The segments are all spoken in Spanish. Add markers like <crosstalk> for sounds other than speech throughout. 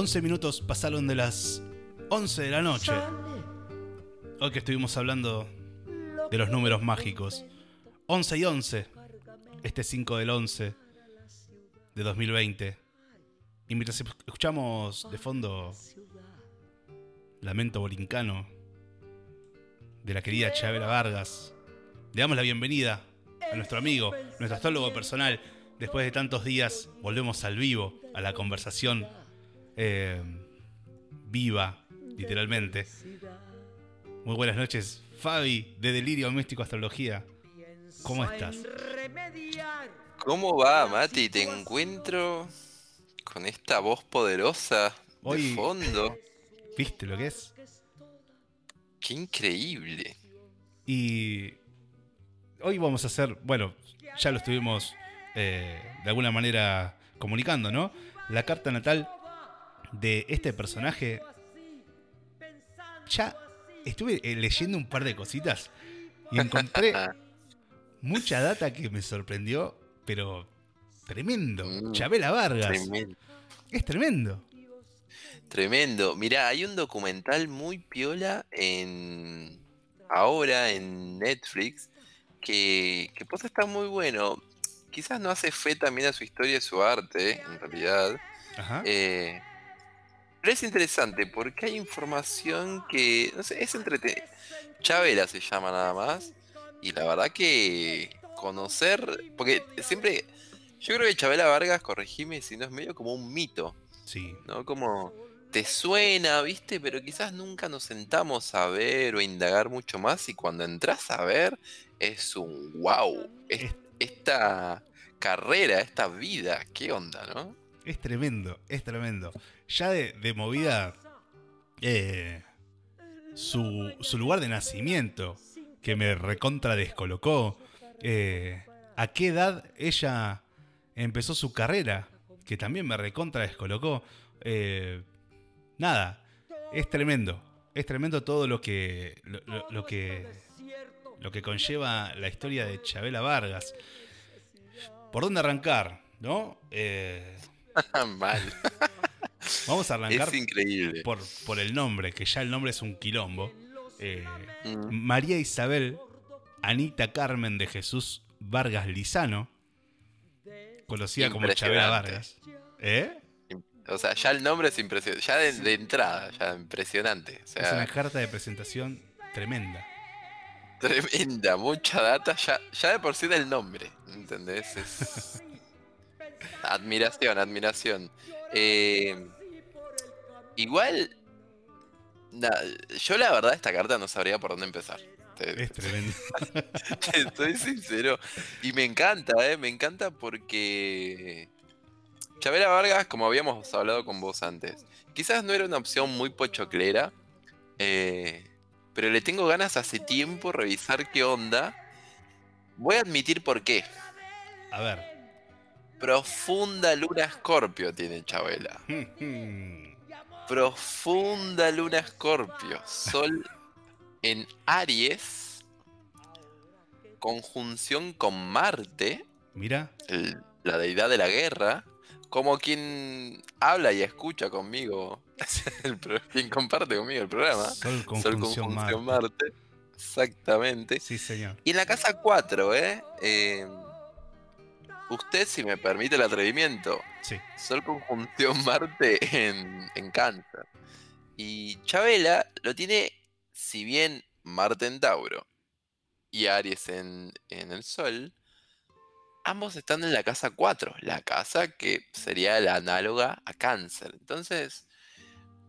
11 minutos pasaron de las 11 de la noche. Hoy que estuvimos hablando de los números mágicos. 11 y 11. Este 5 del 11 de 2020. Y mientras escuchamos de fondo Lamento Bolincano de la querida Chavera Vargas, le damos la bienvenida a nuestro amigo, nuestro astrólogo personal. Después de tantos días, volvemos al vivo, a la conversación eh, viva, literalmente. Muy buenas noches, Fabi, de Delirio Místico Astrología. ¿Cómo estás? ¿Cómo va, Mati? Te encuentro con esta voz poderosa de fondo. ¿Viste lo que es? Qué increíble. Y hoy vamos a hacer, bueno, ya lo estuvimos eh, de alguna manera comunicando, ¿no? La carta natal de este personaje. Ya estuve eh, leyendo un par de cositas y encontré <laughs> mucha data que me sorprendió, pero tremendo. Mm, Chabela Vargas. Es tremendo. Tremendo. Mirá, hay un documental muy piola en ahora en Netflix que, que pues está muy bueno. Quizás no hace fe también a su historia y su arte, en realidad. Ajá. Eh, pero es interesante porque hay información que, no sé, es entretenida. Chabela se llama nada más. Y la verdad que conocer, porque siempre, yo creo que Chabela Vargas, corregime si no es medio como un mito. Sí. ¿No? Como te suena, viste, pero quizás nunca nos sentamos a ver o a indagar mucho más y cuando entras a ver es un wow. esta carrera, esta vida, ¿qué onda, no? Es tremendo, es tremendo. Ya de, movida, eh, su, lugar de nacimiento, que me recontra descolocó. Eh, ¿A qué edad ella empezó su carrera? Que también me recontra descolocó. Eh, nada, es tremendo. Es tremendo todo lo que, lo, que, lo que conlleva la historia de Chabela Vargas. ¿Por dónde arrancar? ¿No? Eh, <laughs> Mal. Vamos a arrancar es increíble. Por, por el nombre, que ya el nombre es un quilombo. Eh, mm. María Isabel Anita Carmen de Jesús Vargas Lizano, conocida como Chabela Vargas. ¿Eh? O sea, ya el nombre es impresionante. Ya de, entrada, ya impresionante. es una carta de presentación tremenda. Tremenda, mucha data. Ya, ya de por sí del nombre. ¿Entendés? Es... <laughs> admiración, admiración. Eh, igual. yo la verdad, esta carta no sabría por dónde empezar. Es tremendo. <laughs> Estoy sincero. Y me encanta, ¿eh? Me encanta porque Chavera Vargas, como habíamos hablado con vos antes, quizás no era una opción muy pochoclera, eh, pero le tengo ganas hace tiempo revisar qué onda. Voy a admitir por qué. A ver. Profunda luna escorpio tiene Chabela. Profunda luna escorpio. Sol en Aries. Conjunción con Marte. Mira. la deidad de la guerra como quien habla y escucha conmigo, <laughs> quien comparte conmigo el programa. Sol conjunción, Marte. Exactamente. Sí, señor. Y en la casa 4, ¿eh? ¿eh? Usted, si me permite el atrevimiento. Sí. Sol conjunción Marte en, en cáncer. Y Chabela lo tiene, si bien Marte en Tauro y Aries en, en el Sol, ambos están en la casa 4, la casa que sería la análoga a cáncer. Entonces,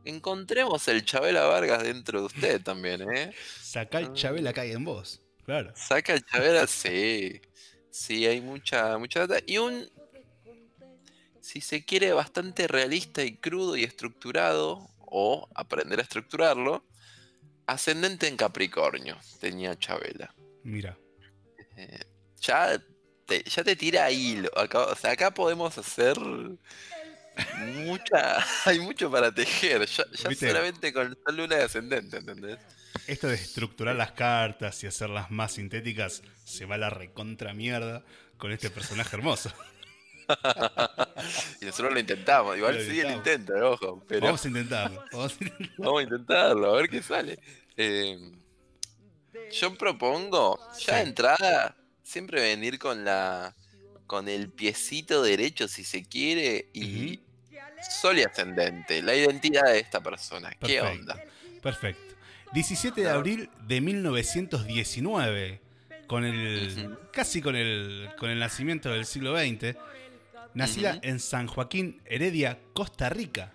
encontremos el Chabela Vargas dentro de usted también, ¿eh? Saca el Chabela que hay en vos, claro. Saca el Chabela, <laughs> sí. Sí, hay mucha, mucha data. Y un, si se quiere, bastante realista y crudo y estructurado, o aprender a estructurarlo, ascendente en Capricornio, tenía Chabela. Mira. Eh, ya ya te tira hilo. Acá, o sea, acá podemos hacer mucha. <laughs> Hay mucho para tejer. Ya, solamente con la luna de ascendente, ¿entendés? Esto de estructurar las cartas y hacerlas más sintéticas se va a la recontra mierda con este personaje hermoso. <laughs> y nosotros lo intentamos. Igual Lo sí el intentamos. intento, ojo. Pero Vamos a intentarlo. vamos a intentarlo. <laughs> Vamos a intentarlo, a ver qué sale. Eh, yo propongo, ya de entrada, siempre venir con la con el piecito derecho, si se quiere, y sol y ascendente, la identidad de esta persona. ¿Qué onda? Perfecto. 17 de abril de 1919, con el casi con el con el nacimiento del siglo XX, nacida en San Joaquín Heredia, Costa Rica.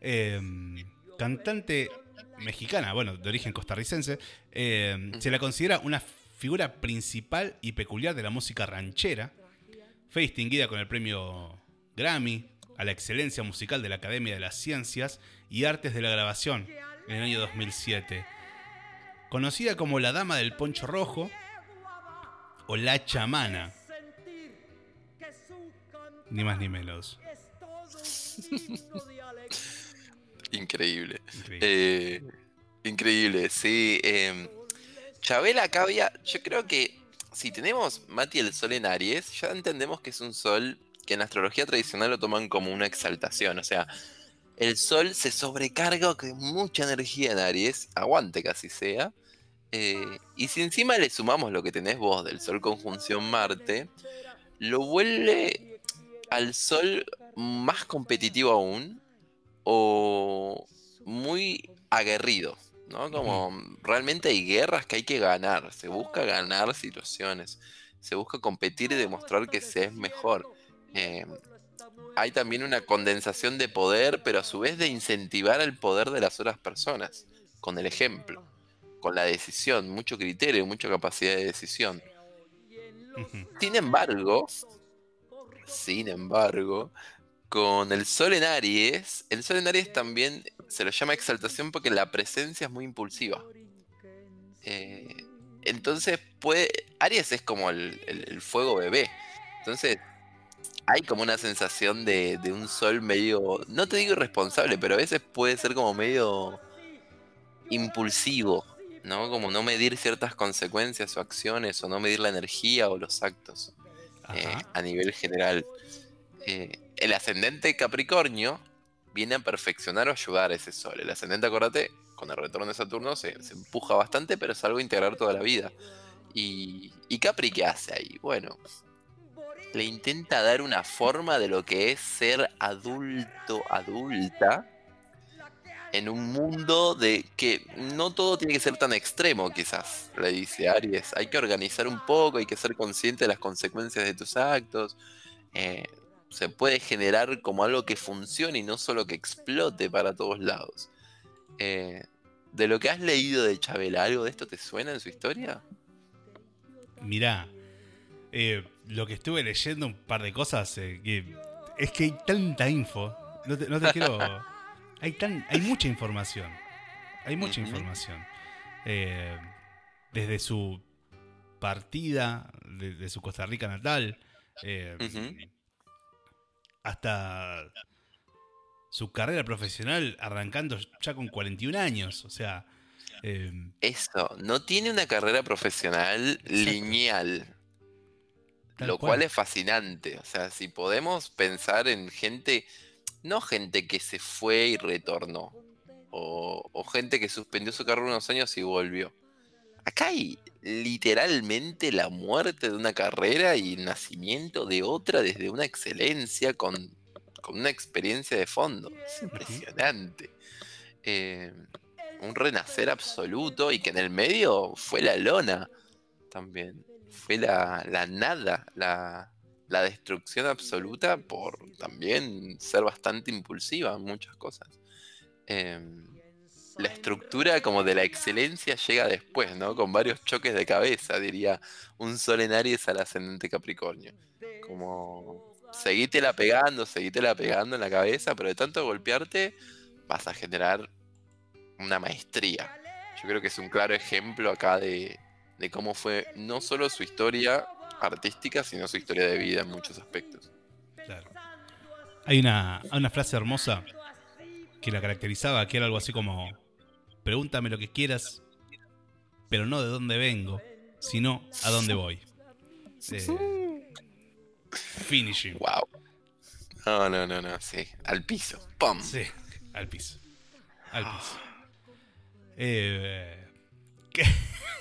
Eh, cantante mexicana, bueno, de origen costarricense, eh, se la considera una figura principal y peculiar de la música ranchera. Fue distinguida con el premio Grammy a la excelencia musical de la Academia de las Ciencias y Artes de la Grabación en el año 2007. Conocida como la Dama del Poncho Rojo o la Chamana, ni más ni menos. <laughs> Increíble. Increíble. Eh, increíble, sí. eh, Chabela acá había. Yo creo que si tenemos Mati el sol en Aries, ya entendemos que es un sol que en la astrología tradicional lo toman como una exaltación. O sea, el sol se sobrecarga con mucha energía en Aries, aguante casi sea. eh, y si encima le sumamos lo que tenés vos del sol conjunción Marte, lo vuelve al sol más competitivo aún o muy aguerrido, ¿no? Como realmente hay guerras que hay que ganar, se busca ganar situaciones, se busca competir y demostrar que se es mejor. Eh, hay también una condensación de poder, pero a su vez de incentivar el poder de las otras personas, con el ejemplo, con la decisión, mucho criterio, mucha capacidad de decisión. Sin embargo, sin embargo, con el Sol en Aries, el Sol en Aries también se lo llama exaltación porque la presencia es muy impulsiva. Eh, entonces puede. Aries es como el, el- el fuego bebé. Entonces hay como una sensación de, de un sol medio. No te digo irresponsable, pero a veces puede ser como medio impulsivo. ¿No? Como no medir ciertas consecuencias o acciones, o no medir la energía o los actos eh, a nivel general. Eh, el ascendente Capricornio viene a perfeccionar o ayudar a ese sol. El ascendente, acuérdate, con el retorno de Saturno se, se empuja bastante, pero es algo a integrar toda la vida. Y, y Capri, ¿qué hace ahí? Bueno, le intenta dar una forma de lo que es ser adulto, adulta, en un mundo de que no todo tiene que ser tan extremo, quizás, le dice Aries. Hay que organizar un poco, hay que ser consciente de las consecuencias de tus actos. eh, se puede generar como algo que funcione y no solo que explote para todos lados. Eh, de lo que has leído de Chabela, ¿algo de esto te suena en su historia? Mirá, eh, lo que estuve leyendo un par de cosas, eh, que es que hay tanta info. No te, no te quiero. <laughs> Hay, tan, hay mucha información. Hay mucha información. Eh, desde su partida, de, de su Costa Rica natal, eh, hasta su carrera profesional arrancando ya con 41 años. O sea, eh, Eso, no tiene una carrera profesional lineal. Tal lo cual. cual es fascinante. O sea, si podemos pensar en gente, no gente que se fue y retornó, o, o gente que suspendió su carrera unos años y volvió. Acá hay literalmente la muerte de una carrera y el nacimiento de otra desde una excelencia con, con una experiencia de fondo. Es impresionante. Eh, un renacer absoluto y que en el medio fue la lona también. Fue la, la nada, la, la destrucción absoluta por también ser bastante impulsiva en muchas cosas. Em, la estructura como de la excelencia llega después, ¿no? Con varios choques de cabeza, diría un sol en Aries al ascendente Capricornio. Como seguítela pegando, seguítela pegando en la cabeza, pero de tanto golpearte vas a generar una maestría. Yo creo que es un claro ejemplo acá de, de cómo fue no solo su historia artística, sino su historia de vida en muchos aspectos. Claro. Hay una, hay una frase hermosa que la caracterizaba, que era algo así como, pregúntame lo que quieras, pero no de dónde vengo, sino a dónde voy. Eh, finishing. Wow. No, no, no, no, sí. Al piso. ¡Pum! Sí, al piso. Al piso. Eh, ¿Qué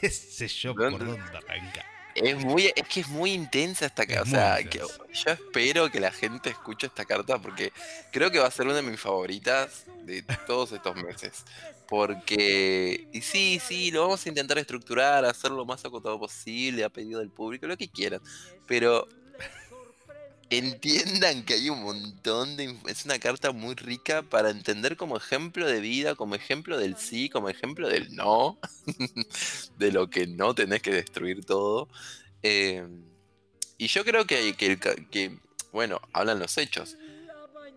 <laughs> sé yo por ¿Dónde? arranca? Es muy, es que es muy intensa esta carta. O sea, que- yo espero que la gente escuche esta carta porque creo que va a ser una de mis favoritas de todos estos meses. Porque, y sí, sí, lo vamos a intentar estructurar, hacer lo más acotado posible, a pedido del público, lo que quieran. Pero entiendan que hay un montón de... Es una carta muy rica para entender como ejemplo de vida, como ejemplo del sí, como ejemplo del no, <laughs> de lo que no tenés que destruir todo. Eh, y yo creo que, que, que, bueno, hablan los hechos.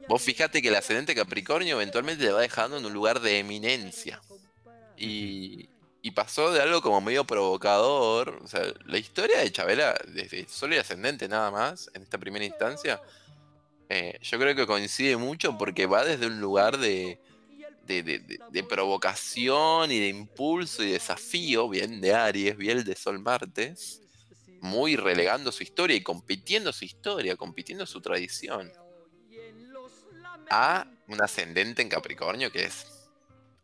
Vos fijate que el ascendente Capricornio eventualmente le va dejando en un lugar de eminencia. Y, y pasó de algo como medio provocador. O sea, la historia de Chabela, desde Sol y Ascendente nada más, en esta primera instancia, eh, yo creo que coincide mucho porque va desde un lugar de, de, de- de- provocación y de impulso y desafío, bien de Aries, bien de Sol Marte, muy relegando su historia y compitiendo su historia, compitiendo su tradición, a un ascendente en Capricornio que es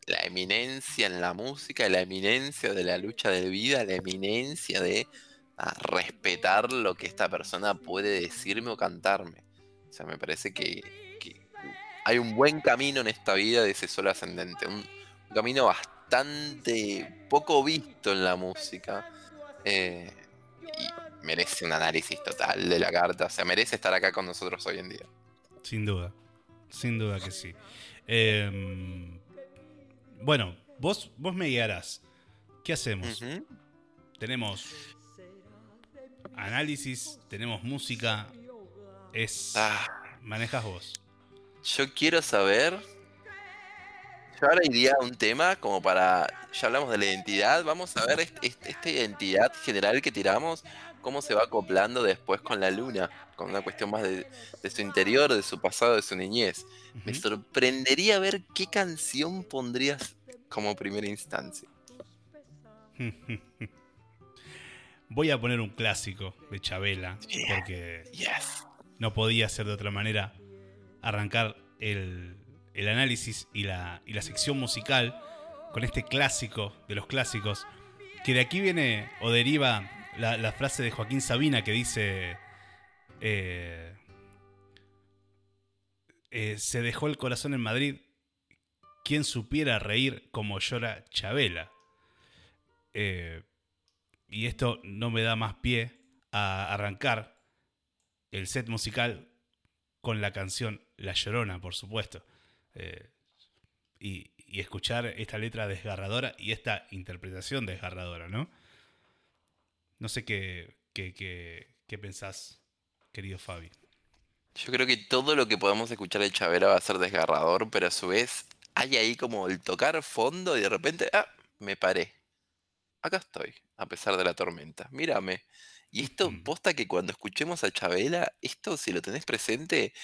la eminencia en la música, la eminencia de la lucha de vida, la eminencia de ah, respetar lo que esta persona puede decirme o cantarme. O sea, me parece que, hay un buen camino en esta vida de ese sol ascendente, un, camino bastante poco visto en la música. eh, y merece un análisis total de la carta, o sea, merece estar acá con nosotros hoy en día. Sin duda. Sin duda que sí. Em, bueno, vos, vos me guiarás. ¿Qué hacemos? Tenemos análisis, tenemos música. Es. Ah, Manejas vos. yo quiero saber. Yo ahora iría a un tema como para. Ya hablamos de la identidad. Vamos a ver este- este- esta identidad general que tiramos. Cómo se va acoplando después con la luna. Con una cuestión más de, de su interior, de su pasado, de su niñez. Me sorprendería ver qué canción pondrías como primera instancia. <laughs> Voy a poner un clásico de Chabela, Yeah. porque Yes. no podía ser de otra manera arrancar el, el análisis y la, y la sección musical con este clásico de los clásicos, que de aquí viene o deriva la, frase de Joaquín Sabina que dice, eh, eh, se dejó el corazón en Madrid, quien supiera reír como llora Chabela. Eh, y esto no me da más pie a arrancar el set musical con la canción La Llorona, por supuesto. Y escuchar esta letra desgarradora y esta interpretación desgarradora, ¿no? No sé qué, qué, qué, qué pensás, querido Fabi. Yo creo que todo lo que podamos escuchar de Chavera va a ser desgarrador, pero a su vez hay ahí como el tocar fondo y de repente, ah, me paré. Acá estoy, a pesar de la tormenta. Mírame. Y esto, Ujú. posta que cuando escuchemos a Chabela, esto, si lo tenés presente,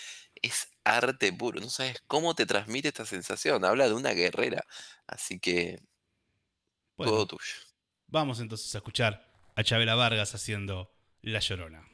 es arte puro. No sabes cómo te transmite esta sensación. Habla de una guerrera. Así que, Bueno, todo tuyo. vamos entonces a escuchar a Chabela Vargas haciendo La Llorona.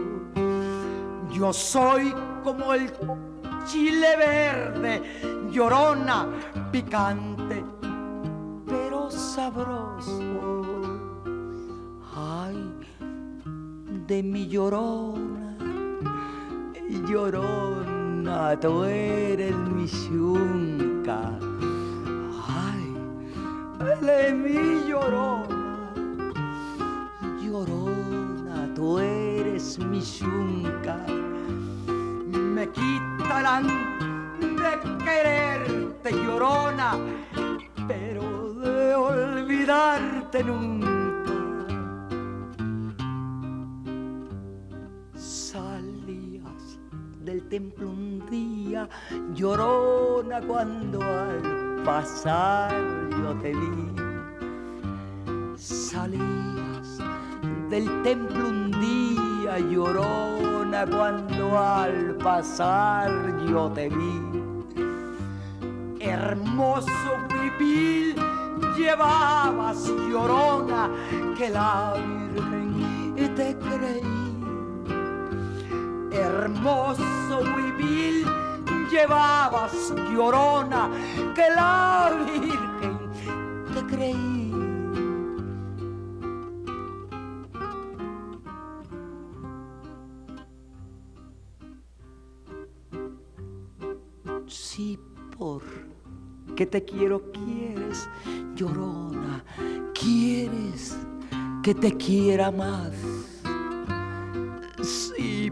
Yo soy como el chile verde, llorona, picante, pero sabroso. Ay, de mi llorona, llorona, tú eres mi yunca. Ay, es mi llorona, llorona, tú eres mi yunca. Llorona, cuando al pasar yo te vi. Salías del templo un día, llorona, cuando al pasar yo te vi. Hermoso huipil llevabas, llorona, que la Virgen te creí. Hermoso huipil llevabas, llorona, que la Virgen te creí. Sí, por que te quiero, quieres, llorona, quieres que te quiera más. Sí,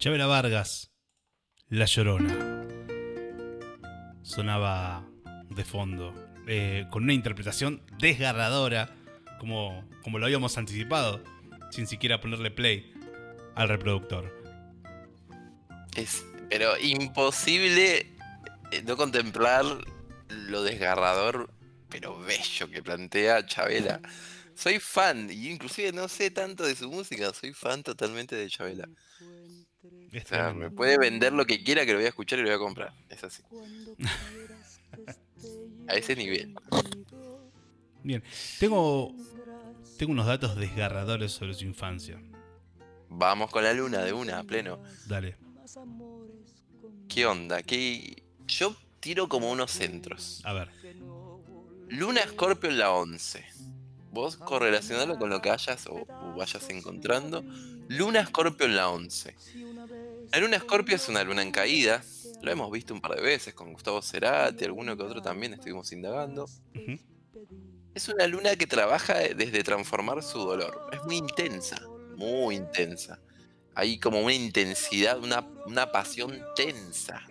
Chabela Vargas, La Llorona. Sonaba de fondo, eh, con una interpretación desgarradora, como, como lo habíamos anticipado, sin siquiera ponerle play al reproductor. Es, pero imposible eh, no contemplar lo desgarrador, pero bello que plantea Chabela. <laughs> Soy fan, y inclusive no sé tanto de su música, soy fan totalmente de Chabela. Es <laughs> O sea, tremendo. me puede vender lo que quiera que lo voy a escuchar y lo voy a comprar. Es así. <laughs> A ese nivel. Bien, tengo, tengo unos datos desgarradores sobre su infancia. Vamos con la luna de una, a pleno. Dale. ¿Qué onda? ¿Qué... Yo tiro como unos centros. A ver. Luna Scorpio en la 11. Vos correlacionalo con lo que hayas o, o vayas encontrando. Luna Scorpio en la 11. La luna Scorpio es una luna en caída. Lo hemos visto un par de veces con Gustavo Cerati, alguno que otro también estuvimos indagando. Es una luna que trabaja desde transformar su dolor. Es muy intensa, muy intensa. Hay como una intensidad, una, una pasión tensa.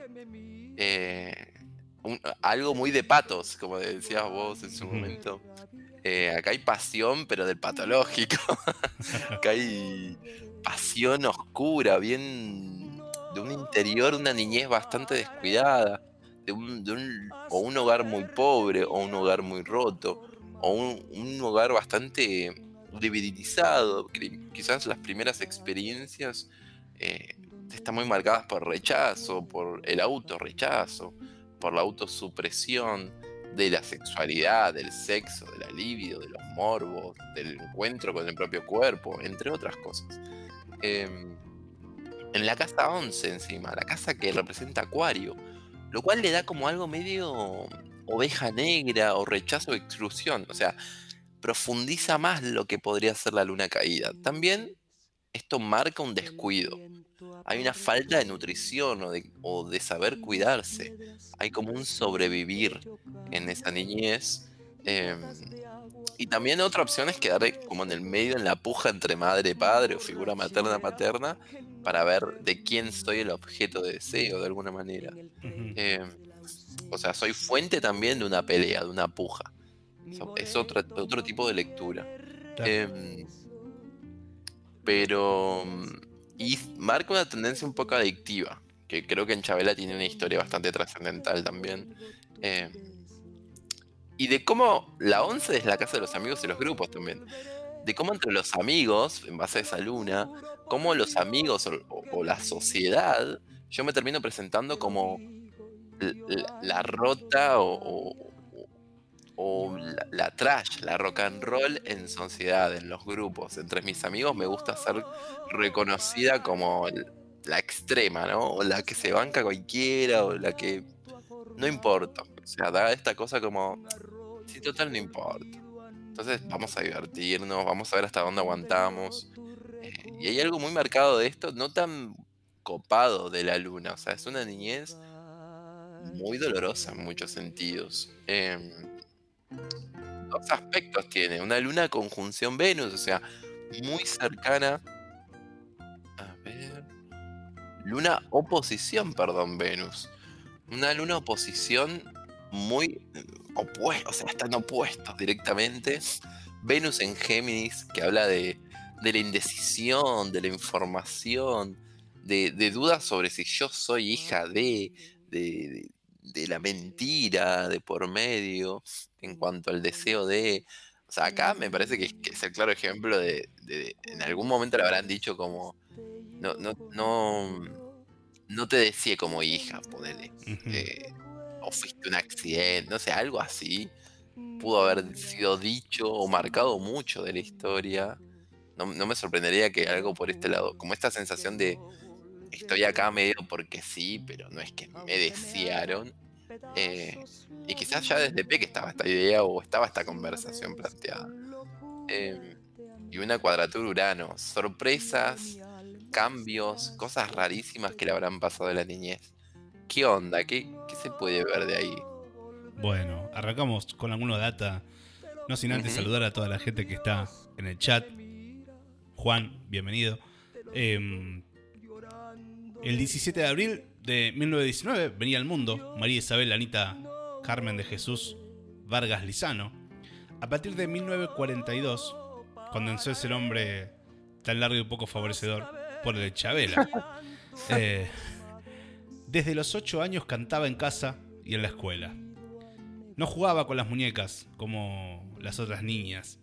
Eh, un- algo muy de patos, como decías vos en su momento. Eh, acá hay pasión, pero del patológico. <laughs> acá hay pasión oscura, bien de un interior, una niñez bastante descuidada, de un, de un- o un hogar muy pobre, o un hogar muy roto, o un, un hogar bastante debilitado. que Quizás las primeras experiencias eh, están muy marcadas por rechazo, por el autorrechazo, por la autosupresión de la sexualidad, del sexo, de la libido, de los morbos, del encuentro con el propio cuerpo, entre otras cosas. Em, en la casa 11 encima, la casa que representa Acuario, lo cual le da como algo medio oveja negra o rechazo o exclusión, o sea, profundiza más lo que podría ser la luna caída. También esto marca un descuido. Hay una falta de nutrición o de, o de saber cuidarse. Hay como un sobrevivir en esa niñez. em, y también otra opción es quedar como en el medio, en la puja entre madre padre o figura materna paterna, para ver de quién soy el objeto de deseo de alguna manera. Em, o sea, soy fuente también de una pelea, de una puja. Es otro, otro tipo de lectura. Claro. Em, pero. Y marca una tendencia un poco adictiva. Que creo que en Chabela tiene una historia bastante trascendental también. Em, y de cómo la once es la casa de los amigos y los grupos también. De cómo entre los amigos, en base a esa luna, cómo los amigos o, la sociedad, yo me termino presentando como la, rota o, o- la, la trash, la rock and roll en sociedad, en los grupos. Entre mis amigos me gusta ser reconocida como la extrema, ¿no? O la que se banca cualquiera, o la que no importa. O sea, da esta cosa como, sí, total, no importa. Entonces vamos a divertirnos, vamos a ver hasta dónde aguantamos. Eh, y hay algo muy marcado de esto, no tan copado de la luna. O sea, es una niñez muy dolorosa en muchos sentidos. Em, dos aspectos tiene. Una luna conjunción Venus, o sea, muy cercana. A ver. Luna oposición, perdón, Venus. Una luna oposición muy opuesta, o sea, están opuestos directamente. Venus en Géminis, que habla de, de la indecisión, de la información, de, de dudas sobre si yo soy hija de, de, de- la mentira de por medio, en cuanto al deseo de... O sea, acá me parece que es, que es el claro ejemplo de, En algún momento le habrán dicho como... No, no, no, no te deseé como hija, ponele. Eh, o fuiste un accidente, no sé, algo así. Pudo haber sido dicho o marcado mucho de la historia. No, no me sorprendería que algo por este lado, como esta sensación de estoy acá medio porque sí, pero no es que me desearon. eh, y quizás ya desde peque estaba esta idea o estaba esta conversación planteada. Eh, y una cuadratura Urano, sorpresas, cambios, cosas rarísimas que le habrán pasado a la niñez. ¿Qué onda? ¿Qué, qué se puede ver de ahí? Bueno, arrancamos con algunos data. No sin antes saludar a toda la gente que está en el chat. Juan, bienvenido. Em, el 17 de abril de 1919 venía al mundo María Isabel Anita Carmen de Jesús Vargas Lizano. A partir de 1942 condensó ese nombre tan largo y poco favorecedor por el de Chabela. <laughs> Eh, desde los 8 años cantaba en casa y en la escuela. No jugaba con las muñecas como las otras niñas.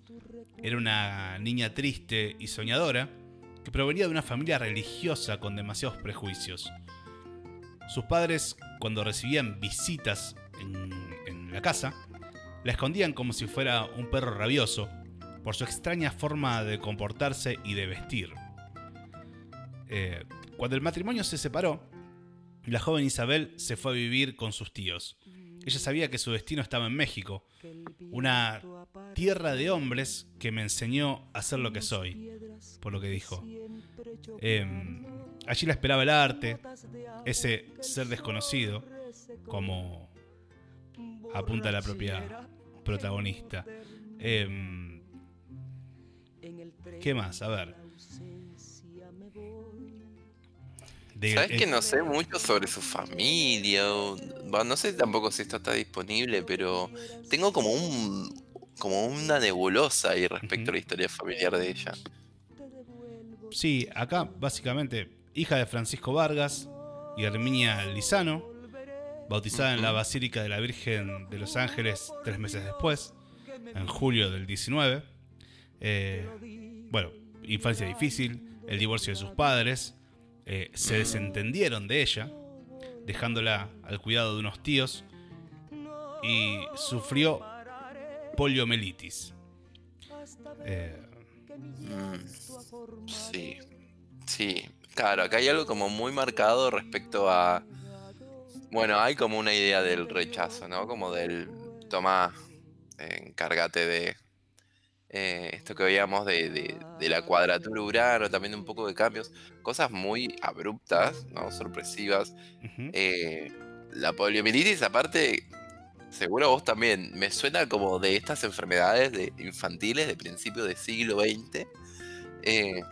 Era una niña triste y soñadora que provenía de una familia religiosa con demasiados prejuicios. Sus padres, cuando recibían visitas en, la casa, la escondían como si fuera un perro rabioso por su extraña forma de comportarse y de vestir. Eh, cuando el matrimonio se separó, la joven Isabel se fue a vivir con sus tíos. Ella sabía que su destino estaba en México, una tierra de hombres que me enseñó a ser lo que soy, por lo que dijo. Em, allí la esperaba el arte, ese ser desconocido, como apunta la propia protagonista. Em, ¿Qué más? A ver. De- ¿Sabes que no sé mucho sobre su familia? o- no sé tampoco si esto está disponible, pero tengo como un como una nebulosa ahí respecto a la historia familiar de ella. Sí, acá básicamente hija de Francisco Vargas y Herminia Lizano, bautizada en la. Basílica de la Virgen de los Ángeles tres meses después, en julio del 19. Eh, bueno, infancia difícil, el divorcio de sus padres, eh, se desentendieron de ella, dejándola al cuidado de unos tíos y sufrió poliomielitis. Mm, sí, sí. Claro, acá hay algo como muy marcado respecto a... Bueno, hay como una idea del rechazo, ¿no? Como del... Toma, encárgate de, eh, esto que veíamos de, de- de la cuadratura Urano, también un poco de cambios, cosas muy abruptas, ¿no? Sorpresivas. Eh, la poliomielitis, aparte, seguro vos también, me suena como de estas enfermedades de infantiles de principio del siglo XX. eh,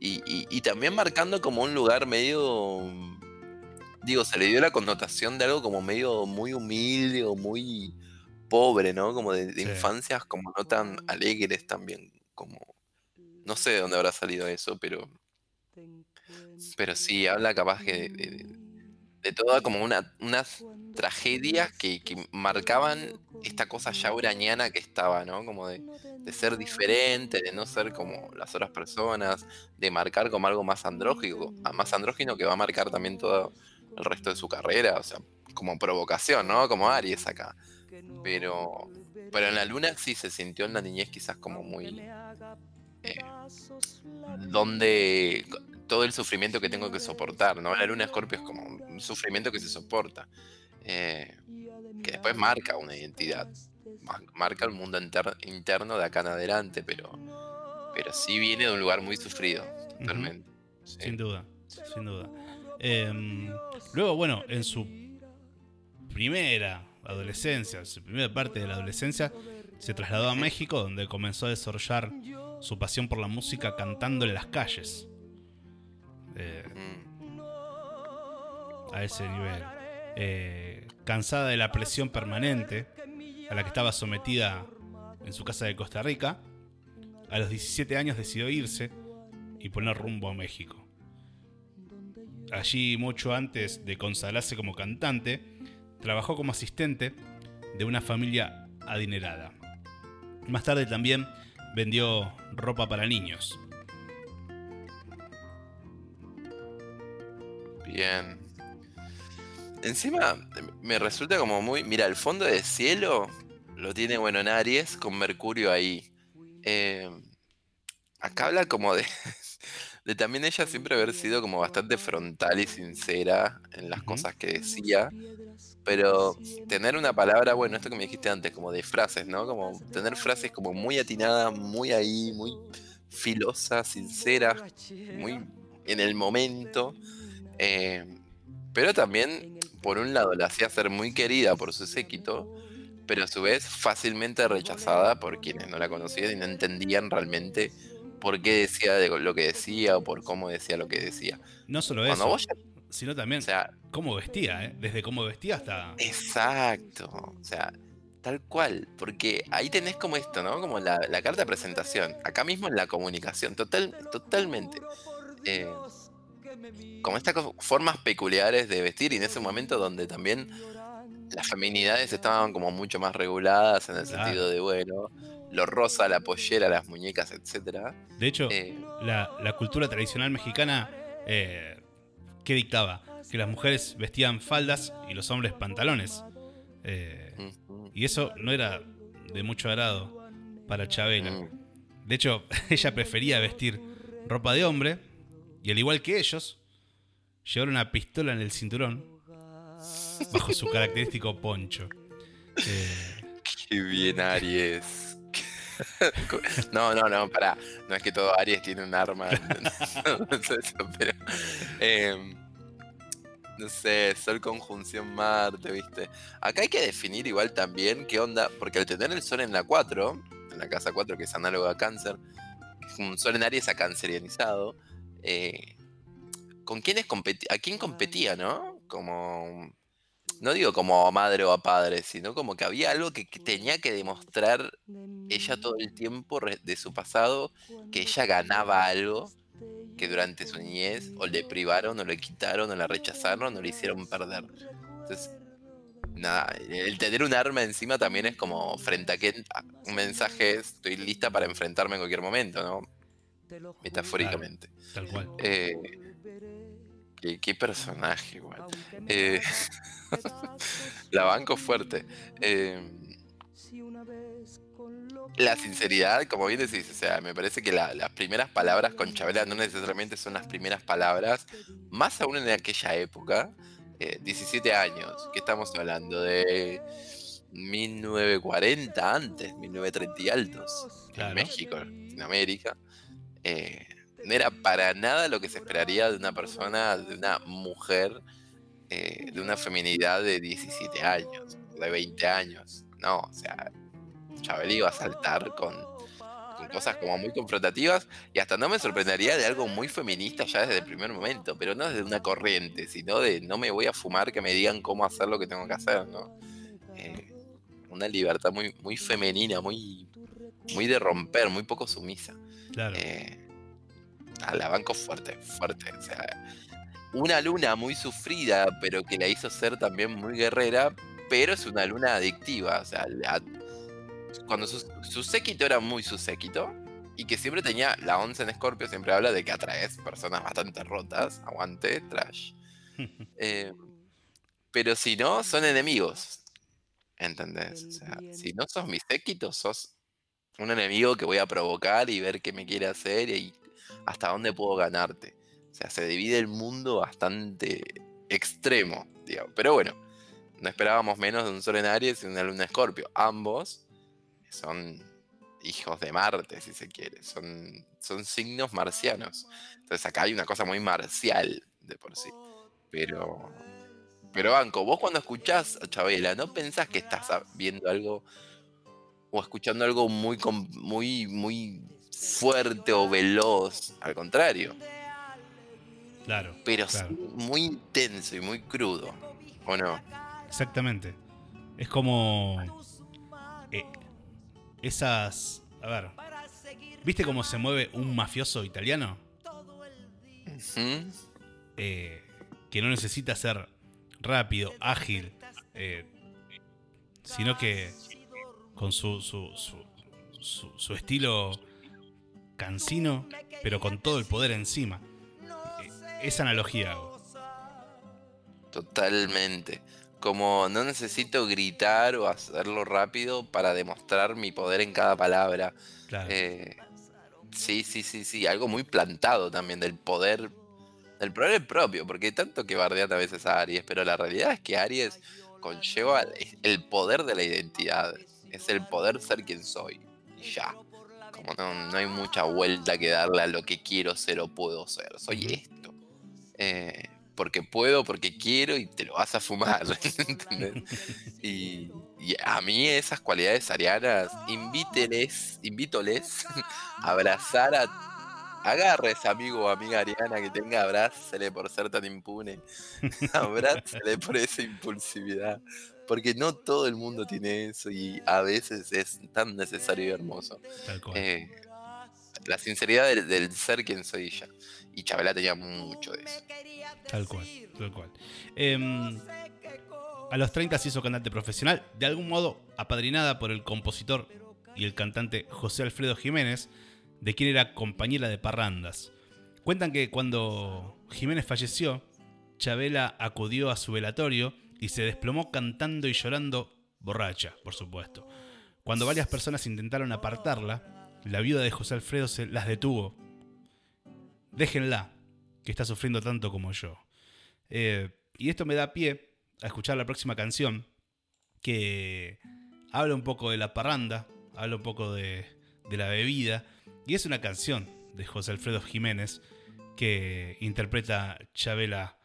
y, y- y también marcando como un lugar medio, digo, se le dio la connotación de algo como medio muy humilde o muy pobre, ¿no? Como de, de Sí. infancias como no tan alegres también, como, no sé de dónde habrá salido eso, pero, pero sí, habla capaz que de, de- de- de toda como una, unas tragedias que, que marcaban esta cosa ya uraniana que estaba, ¿no? Como de, de ser diferente, de no ser como las otras personas, de marcar como algo más andrógico, ah, más andrógino que va a marcar también todo el resto de su carrera, o sea, como provocación, ¿no? Como Aries acá. Pero, pero en la luna sí se sintió en la niñez quizás como muy... eh, donde todo el sufrimiento que tengo que soportar, ¿no? La luna Escorpio es como un sufrimiento que se soporta, eh, que después marca una identidad, ma- marca el mundo interno de acá en adelante, pero, pero sí viene de un lugar muy sufrido, totalmente. Sí. Sin duda, sin duda. Em, luego, bueno, en su primera adolescencia, su primera parte de la adolescencia, se trasladó a México, donde comenzó a desarrollar su pasión por la música cantando en las calles. Eh, a ese nivel. Eh, cansada de la presión permanente a la que estaba sometida en su casa de Costa Rica, a los 17 años decidió irse y poner rumbo a México. Allí, mucho antes de consagrarse como cantante, trabajó como asistente de una familia adinerada. Más tarde también vendió ropa para niños. Bien. Encima me resulta como muy... Mira, el fondo de cielo lo tiene, bueno, en Aries con Mercurio ahí. Eh, acá habla como de, de también ella siempre haber sido como bastante frontal y sincera en las cosas que decía. Pero tener una palabra, bueno, esto que me dijiste antes, como de frases, ¿no? Como tener frases como muy atinadas, muy ahí, muy filosas, sinceras, muy en el momento. eh, pero también, por un lado, la hacía ser muy querida por su séquito, pero a su vez fácilmente rechazada por quienes no la conocían y no entendían realmente por qué decía de lo que decía o por cómo decía lo que decía. No solo Cuando eso, vos sino también o sea, cómo vestía, ¿eh? Desde cómo vestía hasta... exacto, o sea, tal cual, porque ahí tenés como esto, ¿no? Como la, la carta de presentación, acá mismo en la comunicación, total, totalmente. Eh, como estas formas peculiares de vestir y en ese momento donde también las feminidades estaban como mucho más reguladas en el Claro. sentido de, bueno, lo rosa, la pollera, las muñecas, etcétera. De hecho, Eh, la, la cultura tradicional mexicana, eh, ¿qué dictaba? Que las mujeres vestían faldas y los hombres pantalones. Eh, y eso no era de mucho agrado para Chabela. mm, De hecho, <laughs> ella prefería vestir ropa de hombre y al igual que ellos, llevar una pistola en el cinturón bajo su característico poncho. Eh, <laughs> Qué bien, Aries. <laughs> No, no, no, pará. No es que todo Aries tiene un arma. <laughs> Es em, no sé, Sol conjunción Marte, ¿viste? Acá hay que definir igual también qué onda, porque al tener el Sol en la 4, en la casa 4, que es análogo a Cáncer, es un Sol en Aries acancerianizado, eh, ¿con quiénes competi- ¿A quién competía, no? Como no digo como a madre o a padre, sino como que había algo que, que tenía que demostrar ella todo el tiempo de su pasado, que ella ganaba algo que durante su niñez o le privaron o le quitaron o la rechazaron o le hicieron perder. Entonces, nada, el tener un arma encima también es como frente a que un mensaje es, estoy lista para enfrentarme en cualquier momento, ¿no? Metafóricamente. tal cual. Eh, qué, qué personaje, igual. Eh, <laughs> la banco fuerte. Eh, la sinceridad, como bien decís, o sea, me parece que la- las primeras palabras con Chabela no necesariamente son las primeras palabras, más aún en aquella época, eh, 17 años, que estamos hablando de 1940 antes, 1930 y altos, Claro. en México, en América. Eh, no era para nada lo que se esperaría de una persona, de una mujer, eh, de una feminidad de 17 años, de 20 años. No, o sea, Chabel iba a saltar con, con cosas como muy confrontativas y hasta no me sorprendería de algo muy feminista ya desde el primer momento, pero no desde una corriente, sino de no me voy a fumar que me digan cómo hacer lo que tengo que hacer, ¿no? Eh, una libertad muy, muy femenina, muy, muy de romper, muy poco sumisa. Claro. Eh, a la banco fuerte, fuerte. O sea, una luna muy sufrida, pero que la hizo ser también muy guerrera, pero es una luna adictiva. O sea, la- cuando su, su séquito era muy su séquito, y que siempre tenía, la 11 en Scorpio siempre habla de que atraes personas bastante rotas, aguante, trash. <laughs> Eh, pero si no, son enemigos. ¿Entendés? O sea, si no sos mi séquito, sos un enemigo que voy a provocar y ver qué me quiere hacer y hasta dónde puedo ganarte. O sea, se divide el mundo bastante extremo, digamos. Pero bueno, no esperábamos menos de un Sol en Aries y una Luna Escorpio. Ambos son hijos de Marte, si se quiere. Son, son signos marcianos. Entonces acá hay una cosa muy marcial de por sí. Pero, pero Banco, vos cuando escuchás a Chabela, ¿no pensás que estás viendo algo o escuchando algo muy, muy, muy fuerte o veloz? Al contrario, Claro. pero claro. sí muy intenso y muy crudo, ¿o no? Exactamente. Es como. eh, esas. A ver. ¿Viste cómo se mueve un mafioso italiano? Eh, que no necesita ser rápido, ágil, eh, sino que con su, su, su, su- su estilo cansino, pero con todo el poder encima. Esa analogía hago. Totalmente. Como no necesito gritar o hacerlo rápido para demostrar mi poder en cada palabra. Claro. Eh, sí, sí, sí, sí. Algo muy plantado también del poder. Del poder propio. Porque tanto que bardean a veces a Aries. Pero la realidad es que Aries conlleva el- poder de la identidad. Es el poder ser quien soy. Y ya. Como no, no hay mucha vuelta que darle a lo que quiero ser o puedo ser. Soy esto. Eh, porque puedo, porque quiero y te lo vas a fumar. <laughs> <laughs> Y, y a mí esas cualidades arianas, invíteles, invítoles a <laughs> abrazar a... Agarres, amigo o amiga ariana que tenga, abrázale por ser tan impune. abrázale por esa impulsividad. Porque no todo el mundo tiene eso y a veces es tan necesario y hermoso. tal cual. Eh, la sinceridad del, del ser quien soy ya. Y Chabela tenía mucho de eso. Tal cual, tal cual. Em, a los 30 se hizo cantante profesional, de algún modo apadrinada por el compositor y el cantante José Alfredo Jiménez, de quien era compañera de parrandas. Cuentan que cuando Jiménez falleció, Chabela acudió a su velatorio y se desplomó cantando y llorando, borracha, por supuesto. Cuando varias personas intentaron apartarla, la viuda de José Alfredo se las detuvo. Déjenla, que está sufriendo tanto como yo. Eh, y esto me da pie a escuchar la próxima canción, que habla un poco de la parranda, habla un poco de, la bebida, y es una canción de José Alfredo Jiménez que interpreta Chabela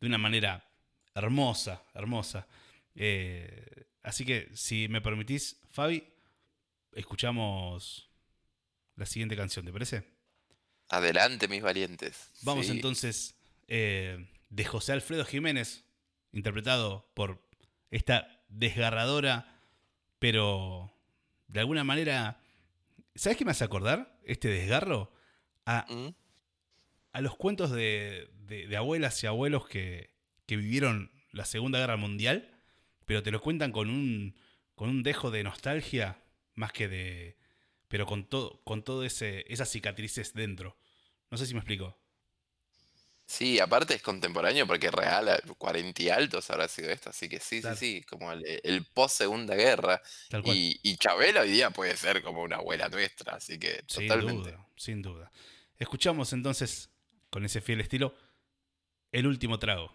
de una manera hermosa, hermosa. Eh, así que, si me permitís, Fabi, escuchamos la siguiente canción, ¿te parece? Adelante, mis valientes. Vamos Sí. entonces eh, de José Alfredo Jiménez, interpretado por esta desgarradora, pero de alguna manera, ¿sabes qué me hace acordar este desgarro? A, ¿Mm? a los cuentos de, de- de abuelas y abuelos que, que vivieron la Segunda Guerra Mundial, pero te lo cuentan con un, con un dejo de nostalgia más que de... pero con todo, con todo ese, esas cicatrices dentro. No sé si me explico. Sí, aparte es contemporáneo porque real, a 40 y altos habrá sido esto, así que sí, Claro. sí, sí, como el, el post Segunda Guerra. Tal cual. Y, y Chabela hoy día puede ser como una abuela nuestra, así que Sin totalmente. duda, sin duda. Escuchamos entonces, con ese fiel estilo, el último trago.